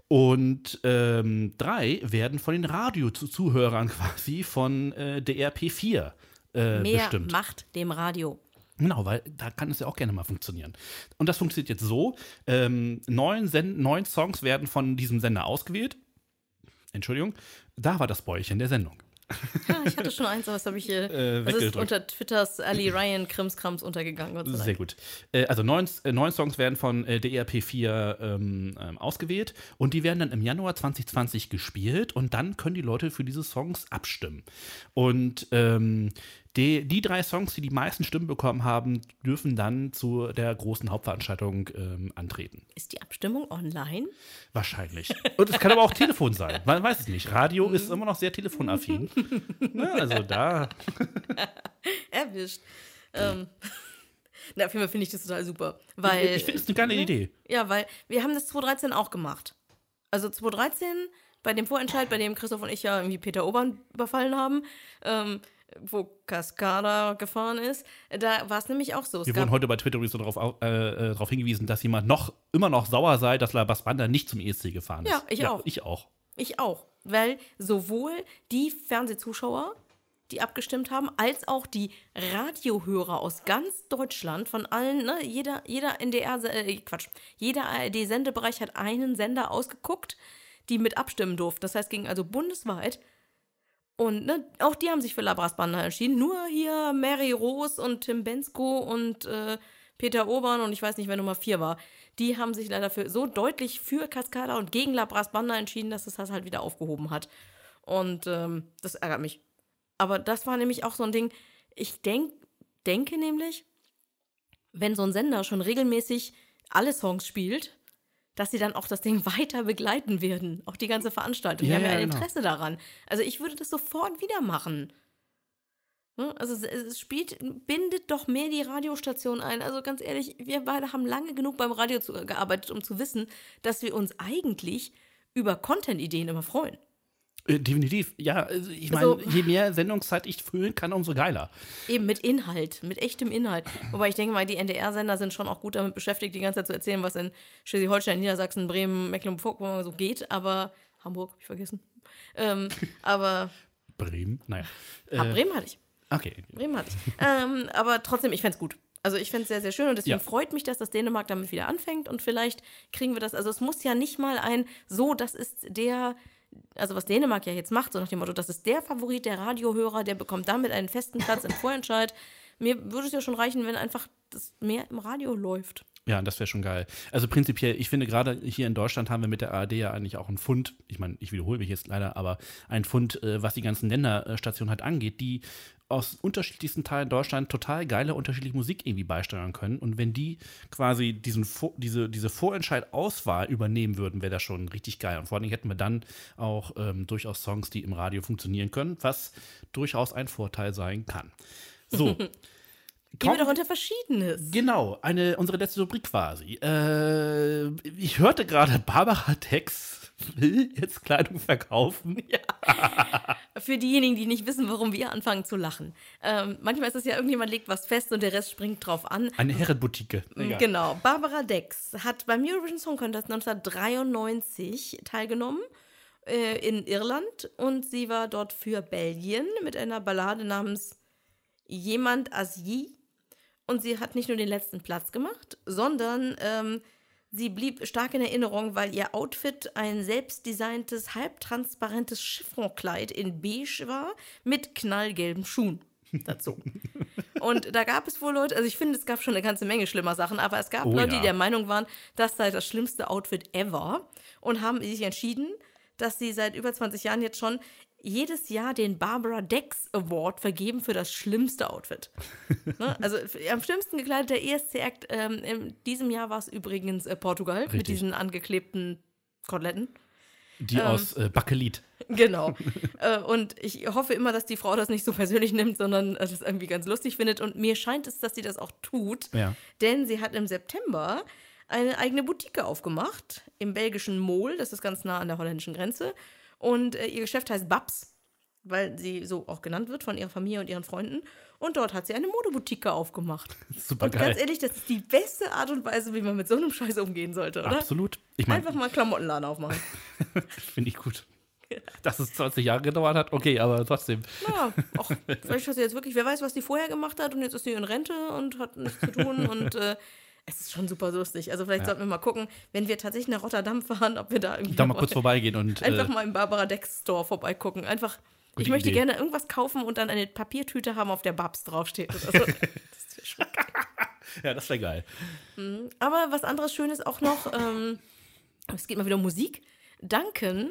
Und ähm, drei werden von den Radio-Zuhörern quasi von äh, DRP4 äh,
Mehr
bestimmt.
Macht dem Radio.
Genau, weil da kann es ja auch gerne mal funktionieren. Und das funktioniert jetzt so: ähm, neun, Sen neun Songs werden von diesem Sender ausgewählt. Entschuldigung, da war das Bäuerchen der Sendung.
Ja, ich hatte schon eins, aber das habe ich hier.
Äh,
das ist unter Twitters Ali Ryan Krimskrams untergegangen. Gott sei
Sehr
Dank.
gut. Äh, also neun, äh, neun Songs werden von äh, DRP4 ähm, ähm, ausgewählt und die werden dann im Januar 2020 gespielt und dann können die Leute für diese Songs abstimmen. Und ähm, die, die drei Songs, die die meisten Stimmen bekommen haben, dürfen dann zu der großen Hauptveranstaltung ähm, antreten.
Ist die Abstimmung online?
Wahrscheinlich. Und es kann aber auch Telefon sein. Man weiß es nicht. Radio ist immer noch sehr telefonaffin. Ne, also da.
Erwischt. Ähm, na, auf jeden Fall finde ich das total super. Weil,
Ich finde es eine geile Idee.
Ja, weil wir haben das 2013 auch gemacht. Also 2013, bei dem Vorentscheid, bei dem Christoph und ich ja irgendwie Peter Obern überfallen haben, ähm, wo Cascada gefahren ist, da war es nämlich auch so. Es
Wir wurden heute bei Twitter übrigens so darauf, au- äh, äh, darauf hingewiesen, dass jemand noch immer noch sauer sei, dass Labas Banda nicht zum ESC gefahren ist.
Ja, ich auch.
Ich auch.
Ich auch. Weil sowohl die Fernsehzuschauer, die abgestimmt haben, als auch die Radiohörer aus ganz Deutschland, von allen, ne, jeder, jeder NDR, äh, Quatsch, jeder ARD-Sendebereich hat einen Sender ausgeguckt, die mit abstimmen durften. Das heißt, ging also bundesweit. Und ne, auch die haben sich für Labras Banda entschieden. Nur hier Mary Rose und Tim Bensko und äh, Peter Obern und ich weiß nicht, wer Nummer 4 war. Die haben sich leider für, so deutlich für Cascada und gegen Labras Banda entschieden, dass es das halt wieder aufgehoben hat. Und ähm, das ärgert mich. Aber das war nämlich auch so ein Ding. Ich denk, denke nämlich, wenn so ein Sender schon regelmäßig alle Songs spielt, dass sie dann auch das Ding weiter begleiten werden. Auch die ganze Veranstaltung. Die
Ja,
haben ja
ja,
ein
genau.
Interesse daran. Also ich würde das sofort wieder machen. Ne? Also es, es spielt, bindet doch mehr die Radiostation ein. Also ganz ehrlich, wir beide haben lange genug beim Radio zu, gearbeitet, um zu wissen, dass wir uns eigentlich über Content-Ideen immer freuen.
Äh, definitiv. Ja, also ich meine,
Also-
je mehr Sendungszeit ich füllen kann, umso geiler.
Eben mit Inhalt, mit echtem Inhalt. Wobei ich denke mal, die NDR-Sender sind schon auch gut damit beschäftigt, die ganze Zeit zu erzählen, was in Schleswig-Holstein, Niedersachsen, Bremen, Mecklenburg-Vorpommern so geht. Aber Hamburg, hab ich vergessen. Ähm, aber
Bremen, naja.
ah,
Äh,
Bremen hatte ich.
okay.
Bremen hatte ich. ähm, aber trotzdem, ich fänd's gut. Also ich finde es sehr, sehr schön und deswegen
Ja.
freut mich, dass das Dänemark damit wieder anfängt und vielleicht kriegen wir das, also es muss ja nicht mal ein, so, das ist der, also was Dänemark ja jetzt macht, so nach dem Motto, das ist der Favorit der Radiohörer, der bekommt damit einen festen Platz im Vorentscheid. Mir würde es ja schon reichen, wenn einfach das mehr im Radio läuft.
Ja, das wäre schon geil. Also prinzipiell, ich finde gerade hier in Deutschland haben wir mit der ARD ja eigentlich auch einen Fund, ich meine, ich wiederhole mich jetzt leider, aber ein Fund, äh, was die ganzen Länderstationen halt angeht, die aus unterschiedlichsten Teilen Deutschland total geile unterschiedliche Musik irgendwie beisteuern können. Und wenn die quasi diesen diese, diese Vorentscheid-Auswahl übernehmen würden, wäre das schon richtig geil. Und vor allen Dingen hätten wir dann auch ähm, durchaus Songs, die im Radio funktionieren können, was durchaus ein Vorteil sein kann. So.
Gehen wir doch unter Verschiedenes.
Genau, eine, unsere letzte Rubrik quasi. Äh, ich hörte gerade, Barbara Tex will jetzt Kleidung verkaufen.
Für diejenigen, die nicht wissen, warum wir anfangen zu lachen. Ähm, manchmal ist es ja, irgendjemand legt was fest und der Rest springt drauf an.
Eine Herrenboutique. Egal.
Genau. Barbara Dex hat beim Eurovision Song Contest 1993 teilgenommen äh, in Irland und sie war dort für Belgien mit einer Ballade namens Jemand Asie. Und sie hat nicht nur den letzten Platz gemacht, sondern ähm, sie blieb stark in Erinnerung, weil ihr Outfit ein selbstdesigntes, halbtransparentes Chiffonkleid in beige war mit knallgelben Schuhen dazu. Und da gab es wohl Leute, also ich finde, es gab schon eine ganze Menge schlimmer Sachen, aber es gab
Oh
Leute,
ja.
die der Meinung waren, das sei das schlimmste Outfit ever und haben sich entschieden, dass sie seit über 20 Jahren jetzt schon jedes Jahr den Barbara Dex Award vergeben für das schlimmste Outfit. ne? Also am schlimmsten gekleidet der ESC-Act ähm, in diesem Jahr war es übrigens äh, Portugal mit
Richtig.
diesen angeklebten Koteletten.
Die aus äh, Bakelit.
Genau. äh, und ich hoffe immer, dass die Frau das nicht so persönlich nimmt, sondern äh, das irgendwie ganz lustig findet. Und mir scheint es, dass sie das auch tut.
Ja.
Denn sie hat im September eine eigene Boutique aufgemacht im belgischen Mol. Das ist ganz nah an der holländischen Grenze. Und äh, ihr Geschäft heißt Babs, weil sie so auch genannt wird von ihrer Familie und ihren Freunden. Und dort hat sie eine Modeboutique aufgemacht.
Super
Und ganz
geil.
ehrlich, das ist die beste Art und Weise, wie man mit so einem Scheiß umgehen sollte, oder?
Absolut. Ich meine,
Einfach mal einen Klamottenladen aufmachen.
finde ich gut. Dass es 20 Jahre gedauert hat, okay, aber trotzdem.
Ja, auch, vielleicht hat sie jetzt wirklich, wer weiß, was die vorher gemacht hat und jetzt ist sie in Rente und hat nichts zu tun und äh, es ist schon super lustig. Also vielleicht
Ja.
sollten wir mal gucken, wenn wir tatsächlich nach Rotterdam fahren, ob wir da irgendwie
Da mal kurz vorbeigehen und.
einfach
Äh,
mal im Barbara Dex Store vorbeigucken. Einfach, ich möchte
Idee.
gerne irgendwas kaufen und dann eine Papiertüte haben, auf der Babs draufsteht. Oder so. das wär schon geil.
ja, das wäre geil.
Aber was anderes Schönes auch noch, ähm, es geht mal wieder um Musik. Duncan,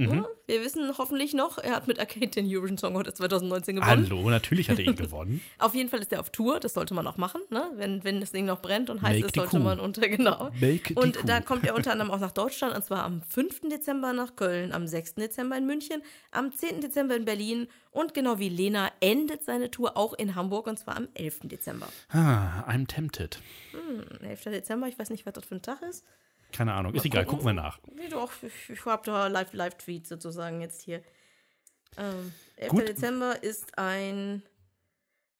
Mhm.
wir wissen hoffentlich noch, er hat mit Arcade den Eurovision Song Contest 2019 gewonnen.
Hallo, natürlich hat er ihn gewonnen.
Auf jeden Fall ist er auf Tour, das sollte man auch machen, ne? wenn, wenn das Ding noch brennt und heiß ist, sollte
Kuh.
man unter, genau.
Make
und da kommt er unter anderem auch nach Deutschland, und zwar am 5. Dezember nach Köln, am 6. Dezember in München, am 10. Dezember in Berlin und genau wie Lena endet seine Tour auch in Hamburg, und zwar am 11. Dezember.
Ah, I'm tempted.
11. Dezember, ich weiß nicht, was das für ein Tag ist.
Keine Ahnung, ist egal, gucken wir nach.
Nee, doch, ich, ich habe da Live- Live-Tweet sozusagen jetzt hier. Ähm, 11.
Gut.
Dezember ist ein.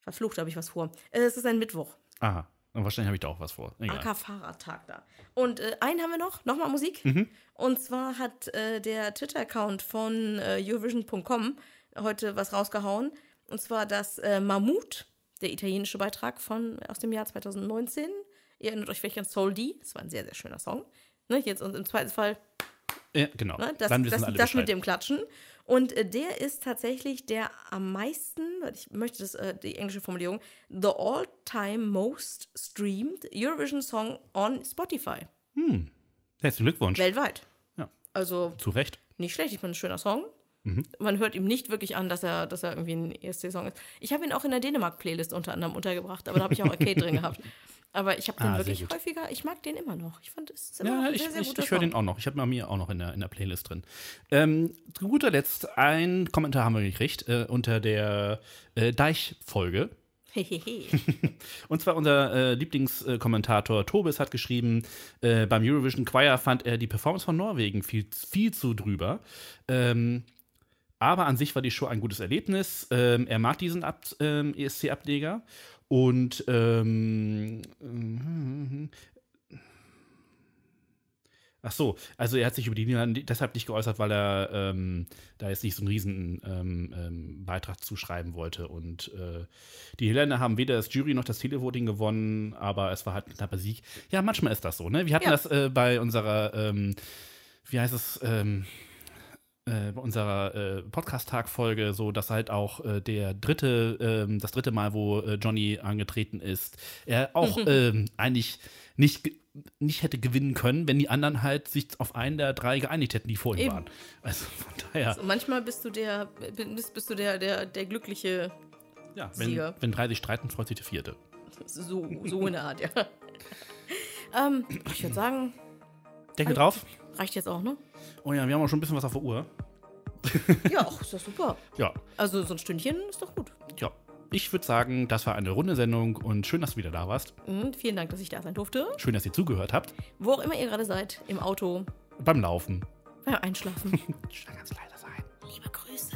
Verflucht habe ich was vor. Äh, Es ist ein Mittwoch.
Aha, und wahrscheinlich habe ich da auch was vor.
AK-Fahrradtag da. Und äh, einen haben wir noch, nochmal Musik.
Mhm.
Und zwar hat äh, der Twitter-Account von äh, Eurovision.com heute was rausgehauen. Und zwar das äh, Mammut, der italienische Beitrag von, aus dem Jahr 2019. Ihr erinnert euch vielleicht an Soul D. Das war ein sehr, sehr schöner Song. Ne, jetzt und im zweiten Fall
Ja, genau.
Ne? Das,
Dann wissen
das,
alle
das
Bescheid.
mit dem Klatschen. Und äh, der ist tatsächlich der am meisten, ich möchte das, äh, die englische Formulierung, the all-time most streamed Eurovision Song on Spotify.
Herzlichen Glückwunsch.
Weltweit.
Ja.
Also
Zu Recht.
nicht schlecht, ich meine, ein schöner Song.
Mhm.
Man hört ihm nicht wirklich an, dass er, dass er irgendwie ein ESC-Song ist. Ich habe ihn auch in der Dänemark-Playlist unter anderem untergebracht, aber da habe ich auch Arcade drin gehabt. Aber ich habe den
Ah,
wirklich häufiger, ich mag den immer noch. Ich fand, es immer noch
Ja,
ein
ich,
sehr, sehr
ich,
guter
ich höre den auch noch. Ich habe mir auch noch in der, in der Playlist drin. Ähm, zu guter Letzt, ein Kommentar haben wir gekriegt äh, unter der äh, Deich-Folge. Und zwar unser äh, Lieblingskommentator Tobis hat geschrieben, äh, beim Eurovision Choir fand er die Performance von Norwegen viel, viel zu drüber. Ähm, aber an sich war die Show ein gutes Erlebnis. Ähm, er mag diesen Ab ähm, ESC-Ableger. Und ähm, Ach so, also er hat sich über die Niederlande deshalb nicht geäußert, weil er ähm, da jetzt nicht so einen riesen ähm, ähm, Beitrag zuschreiben wollte. Und äh, die Niederländer haben weder das Jury noch das Televoting gewonnen, aber es war halt ein knapper Sieg. Ja, manchmal ist das so, ne? Wir hatten
Ja.
das äh, bei unserer, ähm, wie heißt es, ähm, äh, bei unserer äh, Podcast-Tag-Folge so, dass halt auch äh, der dritte, ähm, das dritte Mal, wo äh, Johnny angetreten ist, er auch ähm, eigentlich nicht, nicht hätte gewinnen können, wenn die anderen halt sich auf einen der drei geeinigt hätten, die vor ihm
Eben.
waren. Also von daher,
So, manchmal bist du der, bist, bist du der, der, der glückliche,
ja, wenn,
Sieger.
wenn drei sich streiten, freut sich der vierte.
so, so in der Art, ja. ähm, ich würde sagen,
Deckel drauf.
Reicht jetzt auch, ne?
Oh ja, wir haben auch schon ein bisschen was auf der Uhr.
Ja, ach, ist doch super.
Ja,
Also so ein Stündchen ist doch gut.
ja. Ich würde sagen, das war eine runde Sendung und schön, dass du wieder da warst.
Mhm, vielen Dank, dass ich da sein durfte.
Schön, dass ihr zugehört habt.
Wo auch immer ihr gerade seid, im Auto,
Beim Laufen.
beim Einschlafen.
Schon ganz leise sein.
Liebe Grüße.